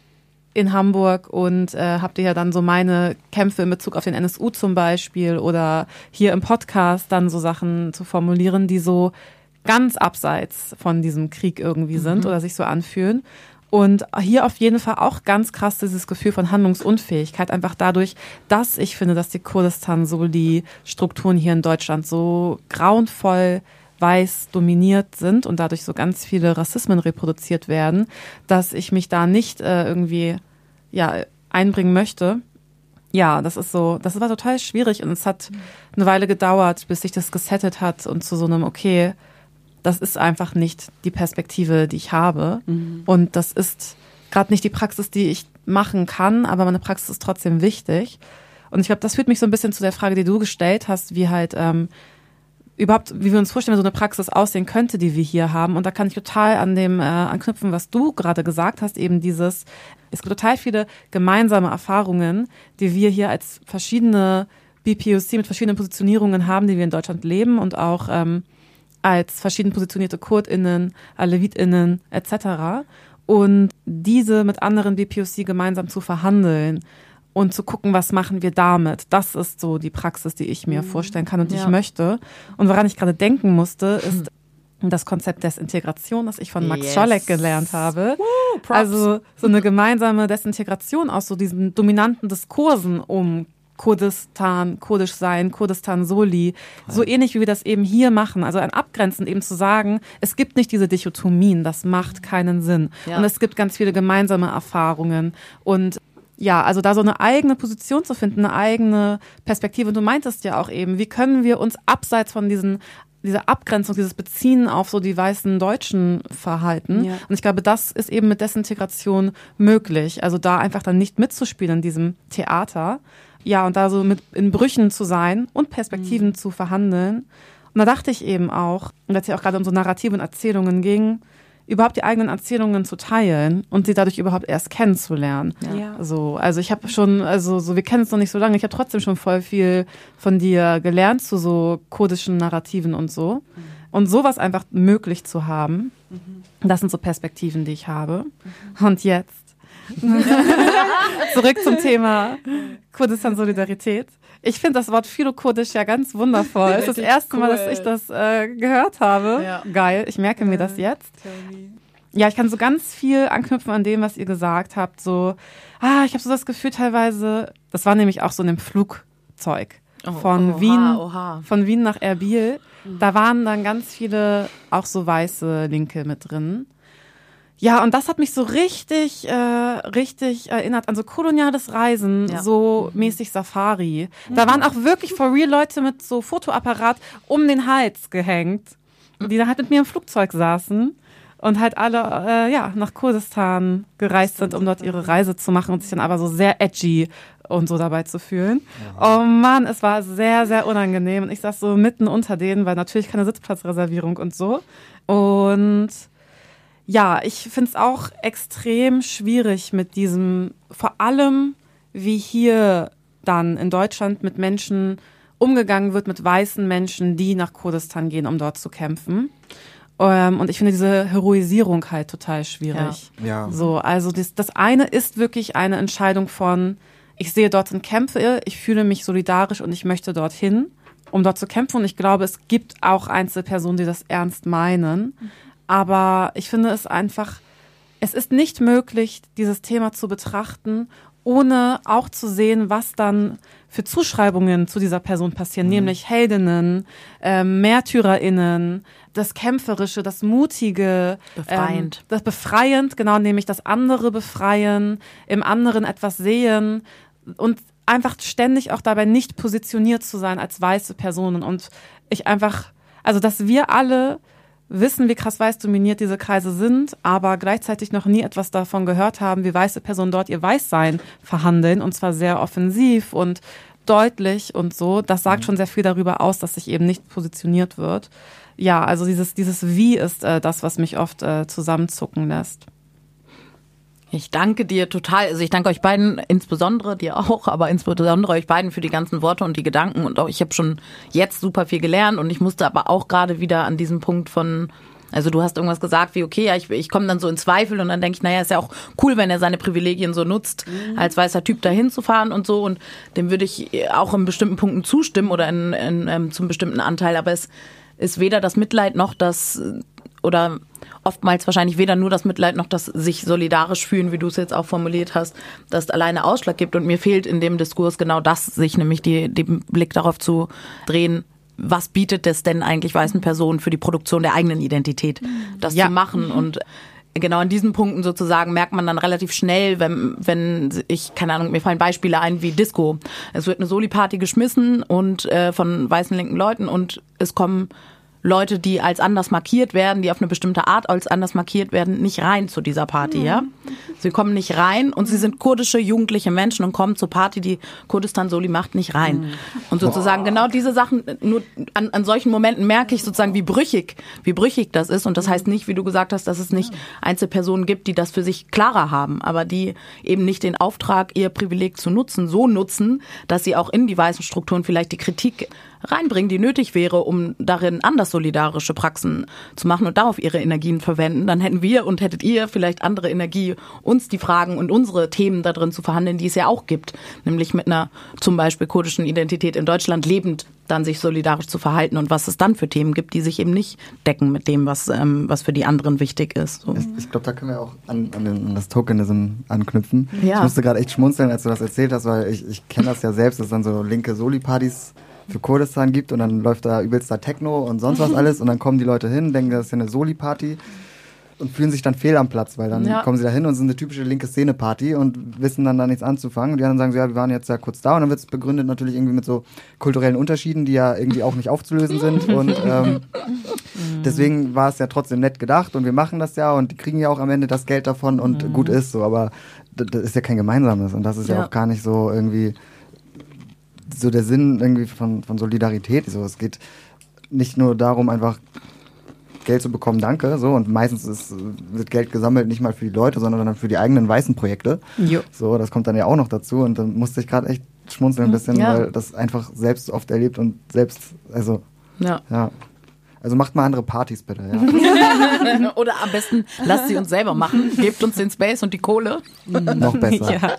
in Hamburg und äh, habt ihr ja dann so meine Kämpfe in Bezug auf den NSU zum Beispiel oder hier im Podcast dann so Sachen zu formulieren, die so ganz abseits von diesem Krieg irgendwie sind oder sich so anfühlen. Und hier auf jeden Fall auch ganz krass dieses Gefühl von Handlungsunfähigkeit, einfach dadurch, dass ich finde, dass die Kurdistan so die Strukturen hier in Deutschland so grauenvoll weiß dominiert sind und dadurch so ganz viele Rassismen reproduziert werden, dass ich mich da nicht äh, irgendwie ja einbringen möchte. Ja, das ist so, das war total schwierig und es hat eine Weile gedauert, bis sich das gesettet hat und zu so einem okay, das ist einfach nicht die Perspektive, die ich habe und das ist gerade nicht die Praxis, die ich machen kann, aber meine Praxis ist trotzdem wichtig. Und ich glaube, das führt mich so ein bisschen zu der Frage, die du gestellt hast, wie halt ähm, überhaupt, wie wir uns vorstellen, wie so eine Praxis aussehen könnte, die wir hier haben. Und da kann ich total an dem äh, anknüpfen, was du gerade gesagt hast, eben dieses, es gibt total viele gemeinsame Erfahrungen, die wir hier als verschiedene BPOC mit verschiedenen Positionierungen haben, die wir in Deutschland leben und auch ähm, als verschieden positionierte KurdInnen, AlevitInnen etc. Und diese mit anderen BPOC gemeinsam zu verhandeln und zu gucken, was machen wir damit. Das ist so die Praxis, die ich mir vorstellen kann und die Ja. ich möchte. Und woran ich gerade denken musste, ist das Konzept Desintegration, das ich von Max Yes. Scholleck gelernt habe. Props. also so eine gemeinsame Desintegration aus so diesen dominanten Diskursen um Kurdistan, Kurdisch sein, Kurdistan Soli, so ähnlich wie wir das eben hier machen. Also ein Abgrenzen eben zu sagen, es gibt nicht diese Dichotomien, das macht keinen Sinn. Ja. Und es gibt ganz viele gemeinsame Erfahrungen und ja, also da so eine eigene Position zu finden, eine eigene Perspektive. Und du meintest ja auch eben, wie können wir uns abseits von diesen dieser Abgrenzung, dieses Beziehen auf so die weißen Deutschen verhalten. Ja. Und ich glaube, das ist eben mit Desintegration möglich. Also da einfach dann nicht mitzuspielen in diesem Theater. Ja, und da so mit in Brüchen zu sein und Perspektiven zu verhandeln. Und da dachte ich eben auch, und als es ja auch gerade um so Narrative und Erzählungen ging, überhaupt die eigenen Erzählungen zu teilen und sie dadurch überhaupt erst kennenzulernen. Ja. So, also ich habe schon, also so wir kennen es noch nicht so lange, ich habe trotzdem schon voll viel von dir gelernt zu so kurdischen Narrativen und so. Und sowas einfach möglich zu haben, das sind so Perspektiven, die ich habe. Und jetzt zurück zum Thema Kurdistan Solidarität. Ich finde das Wort Philo-Kurdisch ja ganz wundervoll. Es ist das erste Mal, cool. dass ich das äh, gehört habe. Ja. Geil, ich merke mir das jetzt. Ja, ich kann so ganz viel anknüpfen an dem, was ihr gesagt habt. So, ah, ich habe so das Gefühl teilweise, das war nämlich auch so in dem Flugzeug von oha, Wien, oha. von Wien nach Erbil. Da waren dann ganz viele auch so weiße Linke mit drin. Ja, und das hat mich so richtig, äh, richtig erinnert an so koloniales Reisen, Ja. so mäßig Safari. Da waren auch wirklich for real Leute mit so Fotoapparat um den Hals gehängt, die da halt mit mir im Flugzeug saßen und halt alle äh, ja nach Kurdistan gereist sind, um dort ihre Reise zu machen und sich dann aber so sehr edgy und so dabei zu fühlen. Oh Mann, es war sehr, sehr unangenehm. Und ich saß so mitten unter denen, weil natürlich keine Sitzplatzreservierung und so. Und ja, ich finde es auch extrem schwierig mit diesem, vor allem wie hier dann in Deutschland mit Menschen umgegangen wird, mit weißen Menschen, die nach Kurdistan gehen, um dort zu kämpfen. Ähm, und ich finde diese Heroisierung halt total schwierig. Ja. So, also das, das eine ist wirklich eine Entscheidung von, ich sehe dort sind Kämpfe, ich fühle mich solidarisch und ich möchte dorthin, um dort zu kämpfen. Und ich glaube, es gibt auch Einzelpersonen, die das ernst meinen. Aber ich finde es einfach, es ist nicht möglich, dieses Thema zu betrachten, ohne auch zu sehen, was dann für Zuschreibungen zu dieser Person passieren, nämlich Heldinnen, ähm, MärtyrerInnen, das Kämpferische, das Mutige, Befreiend. ähm, das befreiend, genau, nämlich das andere befreien, im anderen etwas sehen und einfach ständig auch dabei nicht positioniert zu sein als weiße Personen und ich einfach, also dass wir alle wissen, wie krass weiß dominiert diese Kreise sind, aber gleichzeitig noch nie etwas davon gehört haben, wie weiße Personen dort ihr Weißsein verhandeln und zwar sehr offensiv und deutlich und so. Das sagt schon sehr viel darüber aus, dass sich eben nicht positioniert wird. Ja, also dieses, dieses Wie ist äh, das, was mich oft äh, zusammenzucken lässt. Ich danke dir total. Also ich danke euch beiden, insbesondere dir auch, aber insbesondere euch beiden für die ganzen Worte und die Gedanken. Und auch ich habe schon jetzt super viel gelernt und ich musste aber auch gerade wieder an diesem Punkt von also du hast irgendwas gesagt wie, okay, ja, ich, ich komme dann so in Zweifel und dann denke ich, naja, ist ja auch cool, wenn er seine Privilegien so nutzt, mhm. als weißer Typ dahin zu fahren und so. Und dem würde ich auch in bestimmten Punkten zustimmen oder in, in, ähm, zum bestimmten Anteil. Aber es ist weder das Mitleid noch das oder oftmals wahrscheinlich weder nur das Mitleid noch das sich solidarisch fühlen, wie du es jetzt auch formuliert hast, das alleine Ausschlag gibt. Und mir fehlt in dem Diskurs genau das, sich nämlich die, den Blick darauf zu drehen, was bietet es denn eigentlich weißen Personen für die Produktion der eigenen Identität, das ja. zu machen und genau in diesen Punkten sozusagen merkt man dann relativ schnell, wenn, wenn ich, keine Ahnung, mir fallen Beispiele ein wie Disco. Es wird eine Soli-Party geschmissen und äh, von weißen linken Leuten und es kommen Leute, die als anders markiert werden, die auf eine bestimmte Art als anders markiert werden, nicht rein zu dieser Party, ja? Sie kommen nicht rein und sie sind kurdische jugendliche Menschen und kommen zur Party, die Kurdistan Soli macht, nicht rein. Und sozusagen genau diese Sachen, nur an, an solchen Momenten merke ich sozusagen, wie brüchig, wie brüchig das ist. Und das heißt nicht, wie du gesagt hast, dass es nicht Einzelpersonen gibt, die das für sich klarer haben, aber die eben nicht den Auftrag, ihr Privileg zu nutzen, so nutzen, dass sie auch in die weißen Strukturen vielleicht die Kritik reinbringen, die nötig wäre, um darin anders solidarische Praxen zu machen und darauf ihre Energien verwenden, dann hätten wir und hättet ihr vielleicht andere Energie, uns die Fragen und unsere Themen da drin zu verhandeln, die es ja auch gibt, nämlich mit einer zum Beispiel kurdischen Identität in Deutschland lebend dann sich solidarisch zu verhalten und was es dann für Themen gibt, die sich eben nicht decken mit dem, was, ähm, was für die anderen wichtig ist. So. Ich glaube, da können wir auch an, an, den, an das Tokenism anknüpfen. Ja. Ich musste gerade echt schmunzeln, als du das erzählt hast, weil ich, ich kenne das ja selbst, dass dann so linke Soli-Partys für Kurdistan gibt und dann läuft da übelster Techno und sonst was alles und dann kommen die Leute hin, denken, das ist ja eine Soli-Party und fühlen sich dann fehl am Platz, weil dann ja. kommen sie da hin und sind eine typische linke Szene-Party und wissen dann da nichts anzufangen. Und die anderen sagen so, ja, wir waren jetzt ja kurz da und dann wird es begründet natürlich irgendwie mit so kulturellen Unterschieden, die ja irgendwie auch nicht aufzulösen sind. Und ähm, deswegen war es ja trotzdem nett gedacht und wir machen das ja und die kriegen ja auch am Ende das Geld davon und mhm. gut ist so. Aber das ist ja kein gemeinsames und das ist ja, ja auch gar nicht so irgendwie so der Sinn irgendwie von, von Solidarität. So, es geht nicht nur darum, einfach Geld zu bekommen, danke, so und meistens ist, wird Geld gesammelt nicht mal für die Leute, sondern dann für die eigenen weißen Projekte. Jo. So, das kommt dann ja auch noch dazu und dann musste ich gerade echt schmunzeln ein bisschen, ja. weil das einfach selbst oft erlebt und selbst, also ja. ja. Also macht mal andere Partys bitte, ja. Oder am besten lasst sie uns selber machen. Gebt uns den Space und die Kohle. Noch besser. Ja.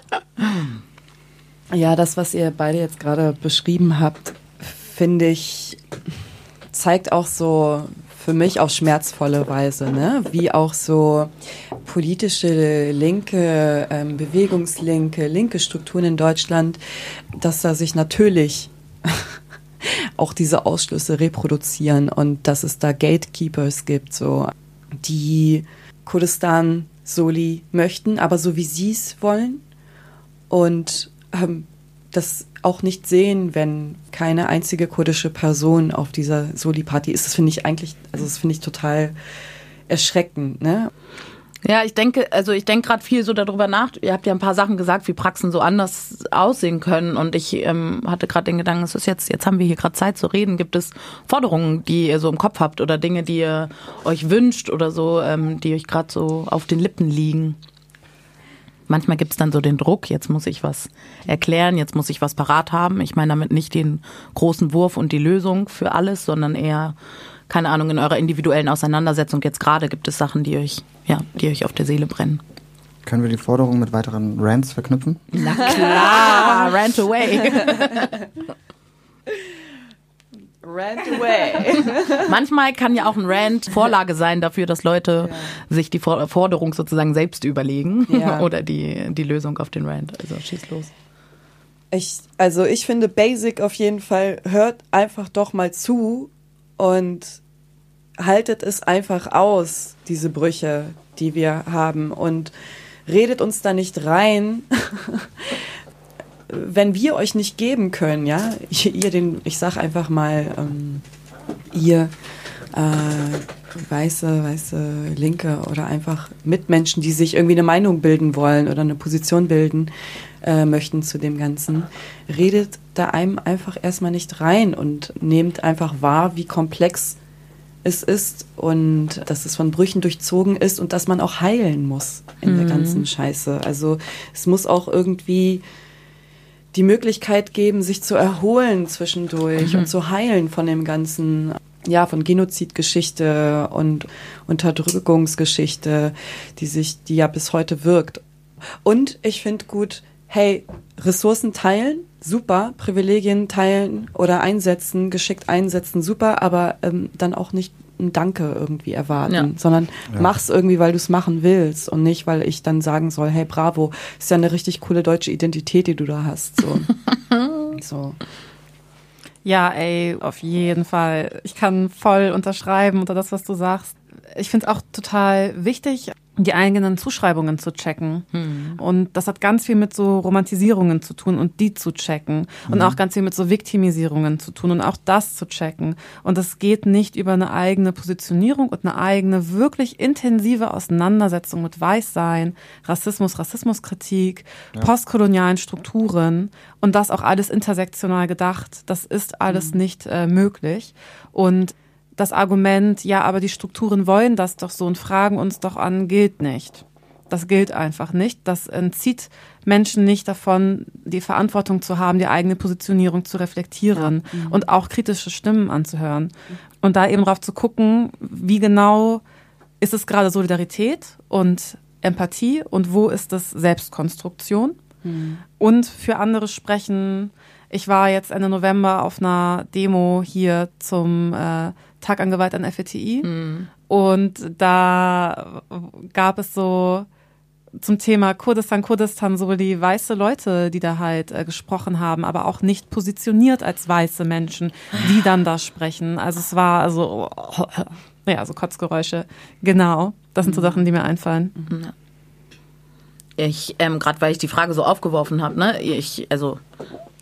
Ja, das, was ihr beide jetzt gerade beschrieben habt, finde ich, zeigt auch so für mich auf schmerzvolle Weise, ne? wie auch so politische linke, ähm, bewegungslinke, linke Strukturen in Deutschland, dass da sich natürlich auch diese Ausschlüsse reproduzieren und dass es da Gatekeepers gibt, so die Kurdistan Soli möchten, aber so wie sie es wollen und ähm, das auch nicht sehen, wenn keine einzige kurdische Person auf dieser Soli-Party ist. Das finde ich eigentlich, also das finde ich total erschreckend, ne? Ja, ich denke, also ich denke gerade viel so darüber nach. Ihr habt ja ein paar Sachen gesagt, wie Praxen so anders aussehen können. Und ich ähm, hatte gerade den Gedanken, es ist jetzt, jetzt haben wir hier gerade Zeit zu reden. Gibt es Forderungen, die ihr so im Kopf habt oder Dinge, die ihr euch wünscht oder so, ähm, die euch gerade so auf den Lippen liegen? Manchmal gibt es dann so den Druck, jetzt muss ich was erklären, jetzt muss ich was parat haben. Ich meine damit nicht den großen Wurf und die Lösung für alles, sondern eher, keine Ahnung, in eurer individuellen Auseinandersetzung jetzt gerade gibt es Sachen, die euch, ja, die euch auf der Seele brennen. Können wir die Forderung mit weiteren Rants verknüpfen? Na klar, rant away. Rant away. Manchmal kann ja auch ein Rant Vorlage sein dafür, dass Leute ja. sich die Forderung sozusagen selbst überlegen ja. oder die, die Lösung auf den Rant. Also schieß los. Ich, also ich finde Basic auf jeden Fall, hört einfach doch mal zu und haltet es einfach aus, diese Brüche, die wir haben und redet uns da nicht rein. wenn wir euch nicht geben können, ja, ihr den, ich sag einfach mal, ähm, ihr äh, weiße, weiße Linke oder einfach Mitmenschen, die sich irgendwie eine Meinung bilden wollen oder eine Position bilden äh, möchten zu dem Ganzen, redet da einem einfach erstmal nicht rein und nehmt einfach wahr, wie komplex es ist und dass es von Brüchen durchzogen ist und dass man auch heilen muss in mhm. der ganzen Scheiße. Also es muss auch irgendwie die Möglichkeit geben, sich zu erholen zwischendurch mhm. und zu heilen von dem ganzen, ja, von Genozidgeschichte und Unterdrückungsgeschichte, die sich, die ja bis heute wirkt. Und ich finde gut, hey, Ressourcen teilen, super, Privilegien teilen oder einsetzen, geschickt einsetzen, super, aber ähm, dann auch nicht ein Danke irgendwie erwarten, ja. sondern ja. mach's irgendwie, weil du es machen willst und nicht, weil ich dann sagen soll, hey, bravo, ist ja eine richtig coole deutsche Identität, die du da hast. So. so. Ja, ey, auf jeden Fall. Ich kann voll unterschreiben unter das, was du sagst. Ich finde es auch total wichtig, die eigenen Zuschreibungen zu checken. Hm. Und das hat ganz viel mit so Romantisierungen zu tun und die zu checken. Und auch ganz viel mit so Viktimisierungen zu tun und auch das zu checken. Und es geht nicht über eine eigene Positionierung und eine eigene wirklich intensive Auseinandersetzung mit Weißsein, Rassismus, Rassismuskritik, ja. postkolonialen Strukturen und das auch alles intersektional gedacht. Das ist alles hm. nicht äh, möglich. Und das Argument, ja, aber die Strukturen wollen das doch so und fragen uns doch an, gilt nicht. Das gilt einfach nicht. Das entzieht Menschen nicht davon, die Verantwortung zu haben, die eigene Positionierung zu reflektieren ja. mhm. und auch kritische Stimmen anzuhören. Und da eben drauf zu gucken, wie genau ist es gerade Solidarität und Empathie und wo ist es Selbstkonstruktion? Mhm. Und für andere sprechen. Ich war jetzt Ende November auf einer Demo hier zum äh, Tag an Gewalt an FETI. Mhm. Und da gab es so zum Thema Kurdistan, Kurdistan so die weiße Leute, die da halt äh, gesprochen haben, aber auch nicht positioniert als weiße Menschen, die dann da sprechen. Also es war also oh, ja, so Kotzgeräusche. Genau, das sind so mhm. Sachen, die mir einfallen. Mhm. Ich ähm, gerade weil ich die Frage so aufgeworfen habe, ne, ich also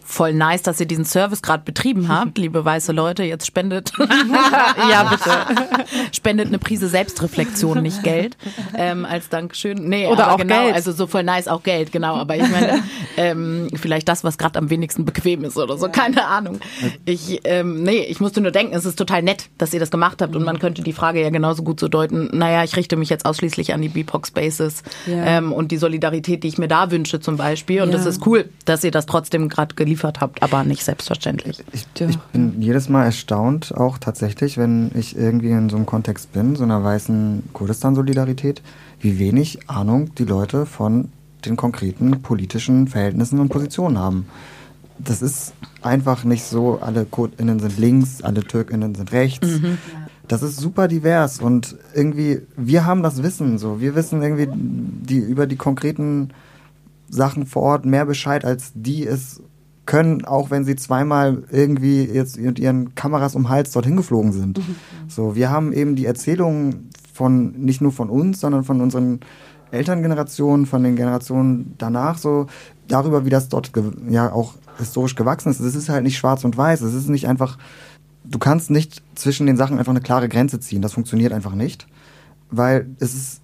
voll nice, dass ihr diesen Service gerade betrieben habt, liebe weiße Leute. Jetzt spendet, ja bitte, spendet eine Prise Selbstreflexion, nicht Geld, ähm, als Dankeschön. Nee, oder auch genau, Geld. Also so voll nice auch Geld, genau. Aber ich meine, ähm, vielleicht das, was gerade am wenigsten bequem ist oder so, keine Ahnung. Ich, ähm, nee, ich musste nur denken, es ist total nett, dass ihr das gemacht habt und man könnte die Frage ja genauso gut so deuten. Naja, ich richte mich jetzt ausschließlich an die BIPOC Spaces ja. ähm, und die Solidarität, die ich mir da wünsche zum Beispiel. Und ja. das ist cool, dass ihr das trotzdem gerade geliefert geliefert habt, aber nicht selbstverständlich. Ich, ich, bin jedes Mal erstaunt, auch tatsächlich, wenn ich irgendwie in so einem Kontext bin, so einer weißen Kurdistan-Solidarität, wie wenig Ahnung die Leute von den konkreten politischen Verhältnissen und Positionen haben. Das ist einfach nicht so, alle KurdInnen sind links, alle TürkInnen sind rechts. Mhm. Das ist super divers und irgendwie, wir haben das Wissen so. Wir wissen irgendwie die, über die konkreten Sachen vor Ort mehr Bescheid, als die es können, auch wenn sie zweimal irgendwie jetzt mit ihren Kameras um Hals dorthin geflogen sind. Mhm. So, wir haben eben die Erzählungen von, nicht nur von uns, sondern von unseren Elterngenerationen, von den Generationen danach, so darüber, wie das dort ja auch historisch gewachsen ist. Es ist halt nicht schwarz und weiß. Es ist nicht einfach, du kannst nicht zwischen den Sachen einfach eine klare Grenze ziehen. Das funktioniert einfach nicht. Weil es ist,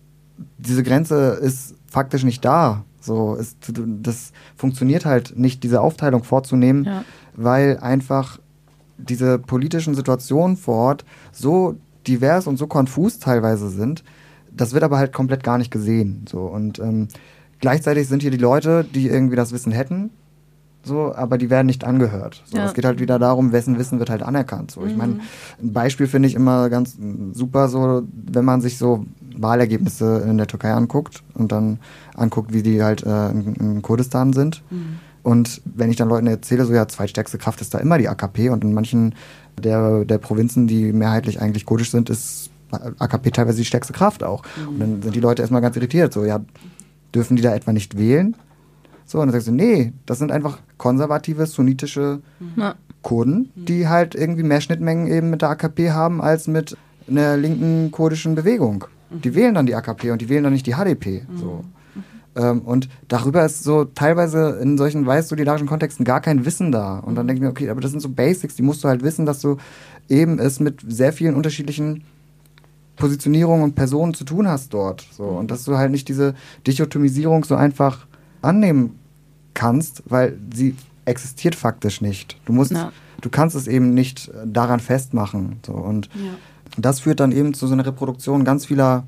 diese Grenze ist faktisch nicht da. So, es, das funktioniert halt nicht, diese Aufteilung vorzunehmen, ja. weil einfach diese politischen Situationen vor Ort so divers und so konfus teilweise sind. Das wird aber halt komplett gar nicht gesehen. So und ähm, gleichzeitig sind hier die Leute, die irgendwie das Wissen hätten, so, aber die werden nicht angehört. So, ja. Es geht halt wieder darum, wessen Wissen wird halt anerkannt. So, ich meine, mhm. ein Beispiel finde ich immer ganz super, so wenn man sich so Wahlergebnisse in der Türkei anguckt und dann anguckt, wie die halt äh, in, in, Kurdistan sind. Mhm. Und wenn ich dann Leuten erzähle, so ja, zweitstärkste Kraft ist da immer die AKP und in manchen der, der Provinzen, die mehrheitlich eigentlich kurdisch sind, ist AKP teilweise die stärkste Kraft auch. Mhm. Und dann sind die Leute erstmal ganz irritiert, so ja, dürfen die da etwa nicht wählen? So, und dann sagst du, nee, das sind einfach konservative, sunnitische mhm. Kurden, die halt irgendwie mehr Schnittmengen eben mit der AKP haben als mit einer linken kurdischen Bewegung. Die wählen dann die AKP und die wählen dann nicht die HDP. So. Ähm, und darüber ist so teilweise in solchen weiß-solidarischen Kontexten gar kein Wissen da. Und dann denke ich mir, okay, aber das sind so Basics, die musst du halt wissen, dass du eben es mit sehr vielen unterschiedlichen Positionierungen und Personen zu tun hast dort. So. Und dass du halt nicht diese Dichotomisierung so einfach annehmen kannst, weil sie existiert faktisch nicht. Du musst, ja. du kannst es eben nicht daran festmachen. So. Und ja Das führt dann eben zu so einer Reproduktion ganz vieler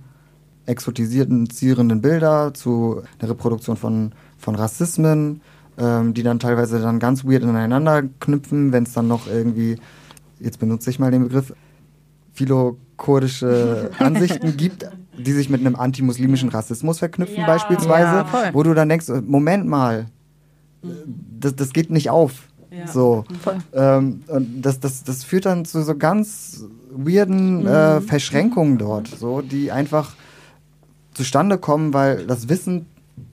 exotisierten, zierenden Bilder, zu der Reproduktion von, von Rassismen, ähm, die dann teilweise dann ganz weird ineinander knüpfen, wenn es dann noch irgendwie, jetzt benutze ich mal den Begriff, philokurdische Ansichten gibt, die sich mit einem antimuslimischen Rassismus verknüpfen Ja. beispielsweise, Ja, wo du dann denkst, äh, Moment mal, das, das geht nicht auf. So. Ähm, und das, das, das führt dann zu so ganz weirden äh, Verschränkungen dort, so, die einfach zustande kommen, weil das Wissen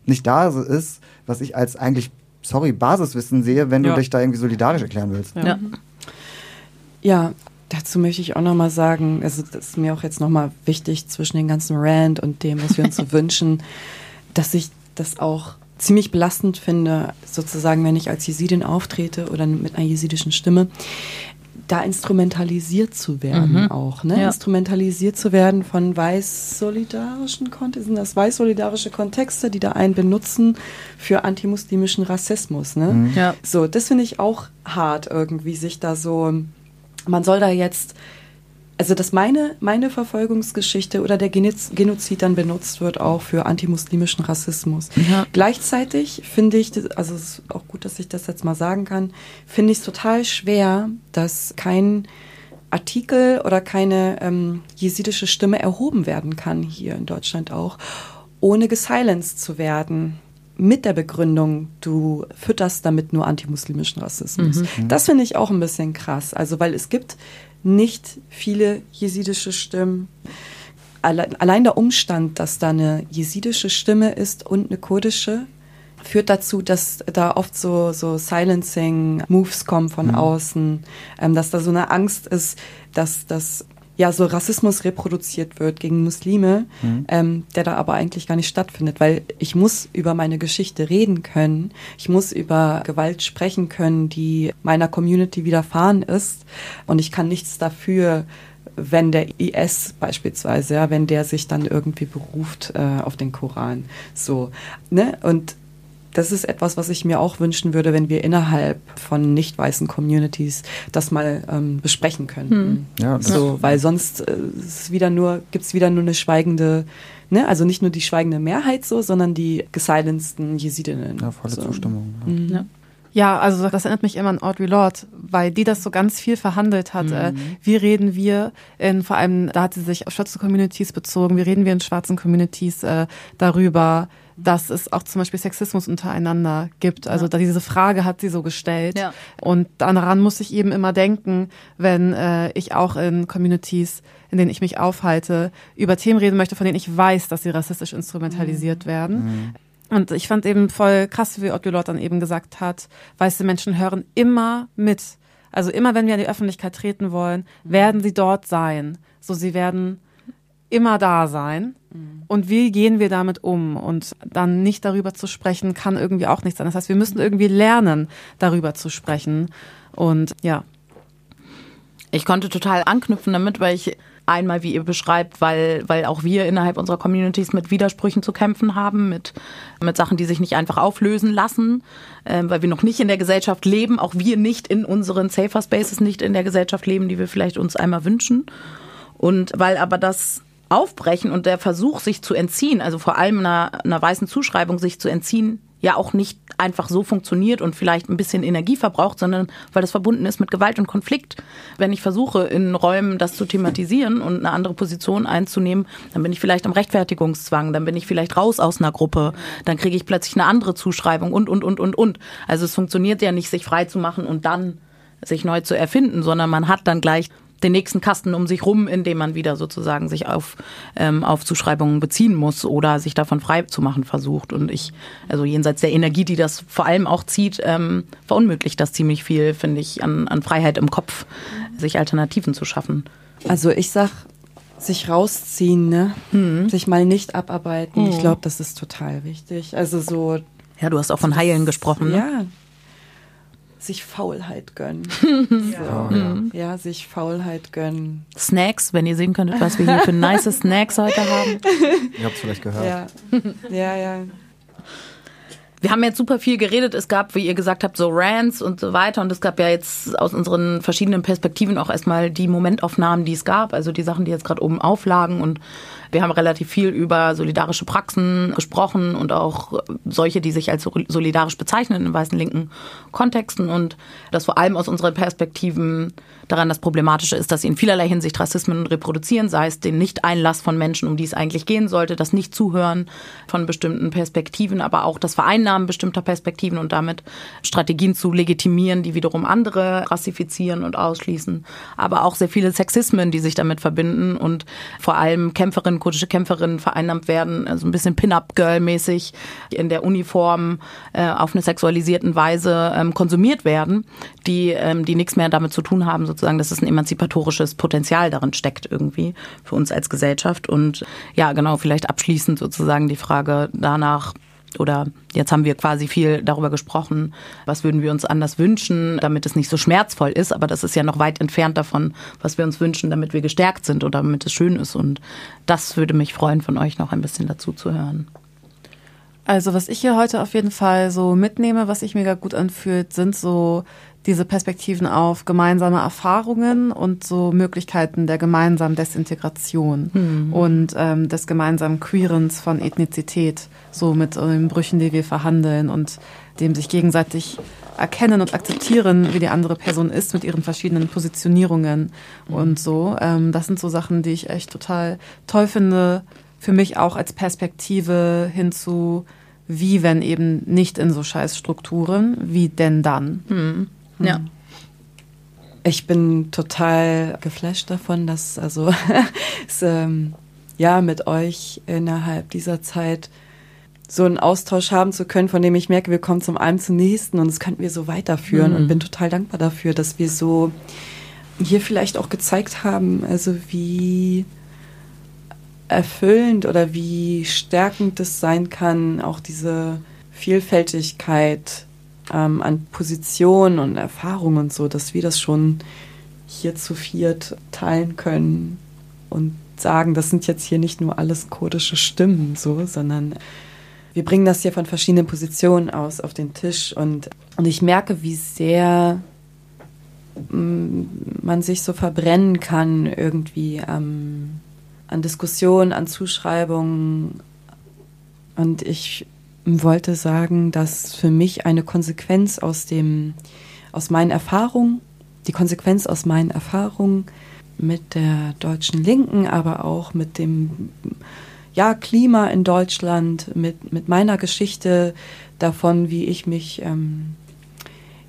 nicht da ist, was ich als eigentlich, sorry, Basiswissen sehe, wenn Ja. du dich da irgendwie solidarisch erklären willst. Ja. Ja, dazu möchte ich auch nochmal sagen, also das ist mir auch jetzt nochmal wichtig zwischen den ganzen Rand und dem, was wir uns so wünschen, dass ich das auch ziemlich belastend finde, sozusagen, wenn ich als Jesidin auftrete oder mit einer jesidischen Stimme, da instrumentalisiert zu werden auch, ne? Ja. Instrumentalisiert zu werden von weiß-solidarischen Kontexten, das weiß-solidarische Kontexte, die da einen benutzen für antimuslimischen Rassismus, ne? Ja. So, das finde ich auch hart irgendwie, sich da so, man soll da jetzt, also dass meine, meine Verfolgungsgeschichte oder der Genozid dann benutzt wird auch für antimuslimischen Rassismus. Ja. Gleichzeitig finde ich, also es ist auch gut, dass ich das jetzt mal sagen kann, finde ich es total schwer, dass kein Artikel oder keine ähm, jesidische Stimme erhoben werden kann, hier in Deutschland auch, ohne gesilenced zu werden. Mit der Begründung, du fütterst damit nur antimuslimischen Rassismus. Das finde ich auch ein bisschen krass. Also, weil es gibt nicht viele jesidische Stimmen. Alle- Allein der Umstand, dass da eine jesidische Stimme ist und eine kurdische, führt dazu, dass da oft so, so Silencing-Moves kommen von außen, ähm, dass da so eine Angst ist, dass das ja so Rassismus reproduziert wird gegen Muslime, ähm, der da aber eigentlich gar nicht stattfindet, weil ich muss über meine Geschichte reden können, ich muss über Gewalt sprechen können, die meiner Community widerfahren ist. Und ich kann nichts dafür, wenn der IS beispielsweise, ja, wenn der sich dann irgendwie beruft äh, auf den Koran, so, ne, und das ist etwas, was ich mir auch wünschen würde, wenn wir innerhalb von nicht weißen Communities das mal ähm, besprechen könnten. Ja, das- so, weil sonst äh, ist es wieder nur, gibt's wieder nur eine schweigende, ne, also nicht nur die schweigende Mehrheit so, sondern die gesilenceden Jesidinnen. Ja, volle so. Zustimmung. Ja. Mhm. Ja. Ja, also das erinnert mich immer an Audre Lorde, weil die das so ganz viel verhandelt hat. Äh, wie reden wir in, vor allem, da hat sie sich auf schwarze Communities bezogen, wie reden wir in schwarzen Communities äh, darüber, dass es auch zum Beispiel Sexismus untereinander gibt. Also da diese Frage hat sie so gestellt. Ja. Und daran muss ich eben immer denken, wenn äh, ich auch in Communities, in denen ich mich aufhalte, über Themen reden möchte, von denen ich weiß, dass sie rassistisch instrumentalisiert werden. Und ich fand eben voll krass, wie Otto Lord dann eben gesagt hat, weiße Menschen hören immer mit. Also immer, wenn wir in die Öffentlichkeit treten wollen, werden sie dort sein. So, sie werden immer da sein. Und wie gehen wir damit um? Und dann nicht darüber zu sprechen, kann irgendwie auch nicht sein. Das heißt, wir müssen irgendwie lernen, darüber zu sprechen. Und ja, Ich konnte total anknüpfen damit, weil ich einmal, wie ihr beschreibt, weil, weil auch wir innerhalb unserer Communities mit Widersprüchen zu kämpfen haben, mit, mit Sachen, die sich nicht einfach auflösen lassen, ähm, weil wir noch nicht in der Gesellschaft leben, auch wir nicht in unseren Safer Spaces nicht in der Gesellschaft leben, die wir vielleicht uns einmal wünschen. Und weil aber das Aufbrechen und der Versuch, sich zu entziehen, also vor allem einer, einer weißen Zuschreibung, sich zu entziehen, ja auch nicht einfach so funktioniert und vielleicht ein bisschen Energie verbraucht, sondern weil das verbunden ist mit Gewalt und Konflikt. Wenn ich versuche, in Räumen das zu thematisieren und eine andere Position einzunehmen, dann bin ich vielleicht am Rechtfertigungszwang, dann bin ich vielleicht raus aus einer Gruppe, dann kriege ich plötzlich eine andere Zuschreibung und, und, und, und, und. Also es funktioniert ja nicht, sich frei zu machen und dann sich neu zu erfinden, sondern man hat dann gleich den nächsten Kasten um sich rum, in dem man wieder sozusagen sich auf, ähm, auf Zuschreibungen beziehen muss oder sich davon frei zu machen versucht. Und ich, also jenseits der Energie, die das vor allem auch zieht, ähm, verunmöglicht das ziemlich viel, finde ich, an, an Freiheit im Kopf, sich Alternativen zu schaffen. Also ich sag, sich rausziehen, ne? Mhm. Sich mal nicht abarbeiten. Ich glaube, das ist total wichtig. Also so, Ja, du hast auch von Heilen gesprochen. Ne? Ja, sich Faulheit gönnen. so, ja. sich Faulheit gönnen. Snacks, wenn ihr sehen könntet, was wir hier für nice Snacks heute haben. Ihr habt es vielleicht gehört. Ja, ja, ja. wir haben jetzt super viel geredet. Es gab, wie ihr gesagt habt, so Rants und so weiter. Und es gab ja jetzt aus unseren verschiedenen Perspektiven auch erstmal die Momentaufnahmen, die es gab. Also die Sachen, die jetzt gerade oben auflagen und wir haben relativ viel über solidarische Praxen gesprochen und auch solche, die sich als solidarisch bezeichnen in weißen linken Kontexten. Und das vor allem aus unseren Perspektiven daran das Problematische ist, dass sie in vielerlei Hinsicht Rassismen reproduzieren, sei es den Nicht-Einlass von Menschen, um die es eigentlich gehen sollte, das Nicht-Zuhören von bestimmten Perspektiven, aber auch das Vereinnahmen bestimmter Perspektiven und damit Strategien zu legitimieren, die wiederum andere rassifizieren und ausschließen, aber auch sehr viele Sexismen, die sich damit verbinden und vor allem Kämpferinnen kurdische Kämpferinnen vereinnahmt werden, also ein bisschen Pin-Up-Girl-mäßig in der Uniform äh, auf eine sexualisierten Weise ähm, konsumiert werden, die, ähm, die nichts mehr damit zu tun haben, sozusagen, dass es ein emanzipatorisches Potenzial darin steckt irgendwie für uns als Gesellschaft. Und ja, genau, vielleicht abschließend sozusagen die Frage danach, oder jetzt haben wir quasi viel darüber gesprochen, was würden wir uns anders wünschen, damit es nicht so schmerzvoll ist, aber das ist ja noch weit entfernt davon, was wir uns wünschen, damit wir gestärkt sind oder damit es schön ist. Und das würde mich freuen, von euch noch ein bisschen dazu zu hören. Also was ich hier heute auf jeden Fall so mitnehme, was sich mega gut anfühlt, sind so diese Perspektiven auf gemeinsame Erfahrungen und so Möglichkeiten der gemeinsamen Desintegration mhm. und ähm, des gemeinsamen Queerens von Ethnizität, so mit den Brüchen, die wir verhandeln und dem sich gegenseitig erkennen und akzeptieren, wie die andere Person ist mit ihren verschiedenen Positionierungen mhm. und so. Ähm, das sind so Sachen, die ich echt total toll finde, für mich auch als Perspektive hinzu, wie wenn eben nicht in so scheiß Strukturen, wie denn dann? Mhm. Ja. Ich bin total geflasht davon, dass also es, ähm, ja mit euch innerhalb dieser Zeit so einen Austausch haben zu können, von dem ich merke, wir kommen zum einen zum nächsten und das könnten wir so weiterführen mhm. und bin total dankbar dafür, dass wir so hier vielleicht auch gezeigt haben, also wie erfüllend oder wie stärkend es sein kann, auch diese Vielfältigkeit ähm, an Position und Erfahrung und so, dass wir das schon hier zu viert teilen können und sagen, das sind jetzt hier nicht nur alles kurdische Stimmen, so, sondern wir bringen das hier von verschiedenen Positionen aus auf den Tisch und, und ich merke, wie sehr mm, man sich so verbrennen kann irgendwie ähm, an Diskussionen, an Zuschreibungen. Und ich wollte sagen, dass für mich eine Konsequenz aus dem, aus meinen Erfahrungen, die Konsequenz aus meinen Erfahrungen mit der deutschen Linken, aber auch mit dem ja, Klima in Deutschland, mit, mit meiner Geschichte davon, wie ich mich ähm,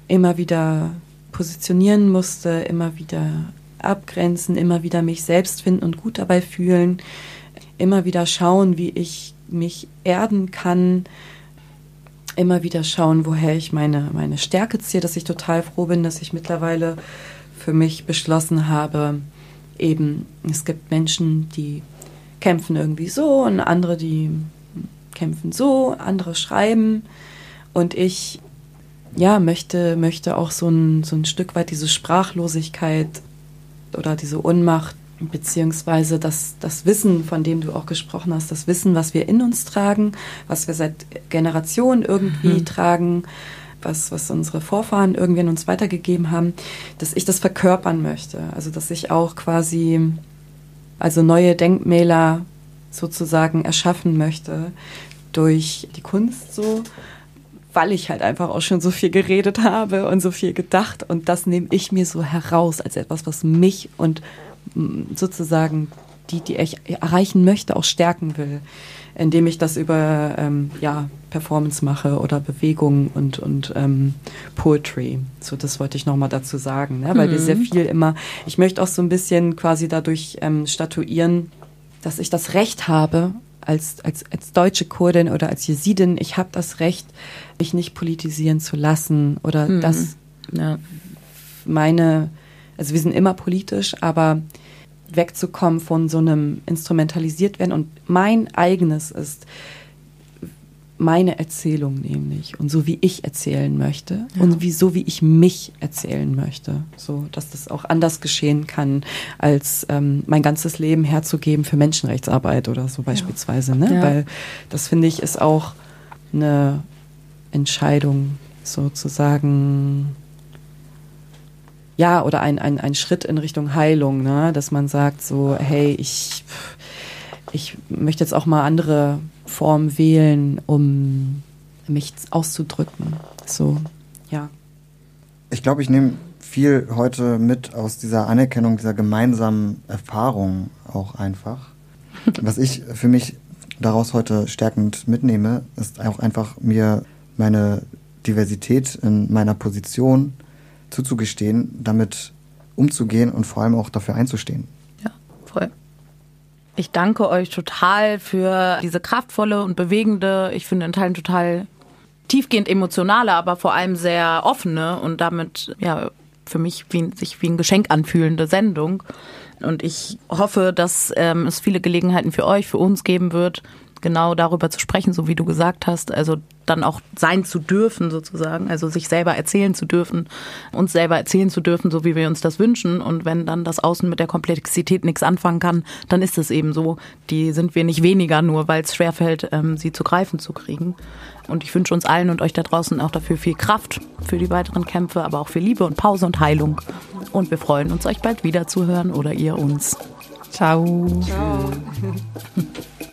immer wieder positionieren musste, immer wieder abgrenzen, immer wieder mich selbst finden und gut dabei fühlen, immer wieder schauen, wie ich mich erden kann, immer wieder schauen, woher ich meine, meine Stärke ziehe, dass ich total froh bin, dass ich mittlerweile für mich beschlossen habe, eben, es gibt Menschen, die kämpfen irgendwie so und andere, die kämpfen so, andere schreiben. Und ich ja, möchte, möchte auch so ein, so ein Stück weit diese Sprachlosigkeit oder diese Unmacht beziehungsweise das, das Wissen, von dem du auch gesprochen hast, das Wissen, was wir in uns tragen, was wir seit Generationen irgendwie mhm. tragen, was, was unsere Vorfahren irgendwie in uns weitergegeben haben, dass ich das verkörpern möchte. Also dass ich auch quasi also neue Denkmäler sozusagen erschaffen möchte durch die Kunst so, weil ich halt einfach auch schon so viel geredet habe und so viel gedacht und das nehme ich mir so heraus als etwas, was mich und sozusagen die, die ich erreichen möchte, auch stärken will, indem ich das über ähm, ja, Performance mache oder Bewegung und, und ähm, Poetry. So, das wollte ich nochmal dazu sagen, ne? weil mhm. wir sehr mhm. viel immer, ich möchte auch so ein bisschen quasi dadurch ähm, statuieren, dass ich das Recht habe, als, als, als deutsche Kurdin oder als Jesidin, ich habe das Recht, mich nicht politisieren zu lassen oder mhm. dass ja. meine also wir sind immer politisch, aber wegzukommen von so einem instrumentalisiert werden. Und mein eigenes ist meine Erzählung nämlich und so wie ich erzählen möchte ja. und wie so wie ich mich erzählen möchte, so dass das auch anders geschehen kann, als ähm, mein ganzes Leben herzugeben für Menschenrechtsarbeit oder so beispielsweise, ja. ne? Ja. Weil das finde ich ist auch eine Entscheidung sozusagen ja, oder ein, ein, ein Schritt in Richtung Heilung, ne? dass man sagt so, hey, ich, ich möchte jetzt auch mal andere Formen wählen, um mich auszudrücken. So, ja. Ich glaube, ich nehme viel heute mit aus dieser Anerkennung dieser gemeinsamen Erfahrung auch einfach. Was ich für mich daraus heute stärkend mitnehme, ist auch einfach mir meine Diversität in meiner Position zuzugestehen, damit umzugehen und vor allem auch dafür einzustehen. Ja, voll. Ich danke euch total für diese kraftvolle und bewegende, ich finde in Teilen total tiefgehend emotionale, aber vor allem sehr offene und damit ja für mich wie, sich wie ein Geschenk anfühlende Sendung. Und ich hoffe, dass ähm, es viele Gelegenheiten für euch, für uns geben wird, genau darüber zu sprechen, so wie du gesagt hast, also dann auch sein zu dürfen sozusagen, also sich selber erzählen zu dürfen, uns selber erzählen zu dürfen, so wie wir uns das wünschen. Und wenn dann das Außen mit der Komplexität nichts anfangen kann, dann ist es eben so. Die sind wir nicht weniger, nur weil es schwerfällt, ähm, sie zu greifen zu kriegen. Und ich wünsche uns allen und euch da draußen auch dafür viel Kraft für die weiteren Kämpfe, aber auch für Liebe und Pause und Heilung. Und wir freuen uns, euch bald wieder zu hören oder ihr uns. Ciao. Ciao.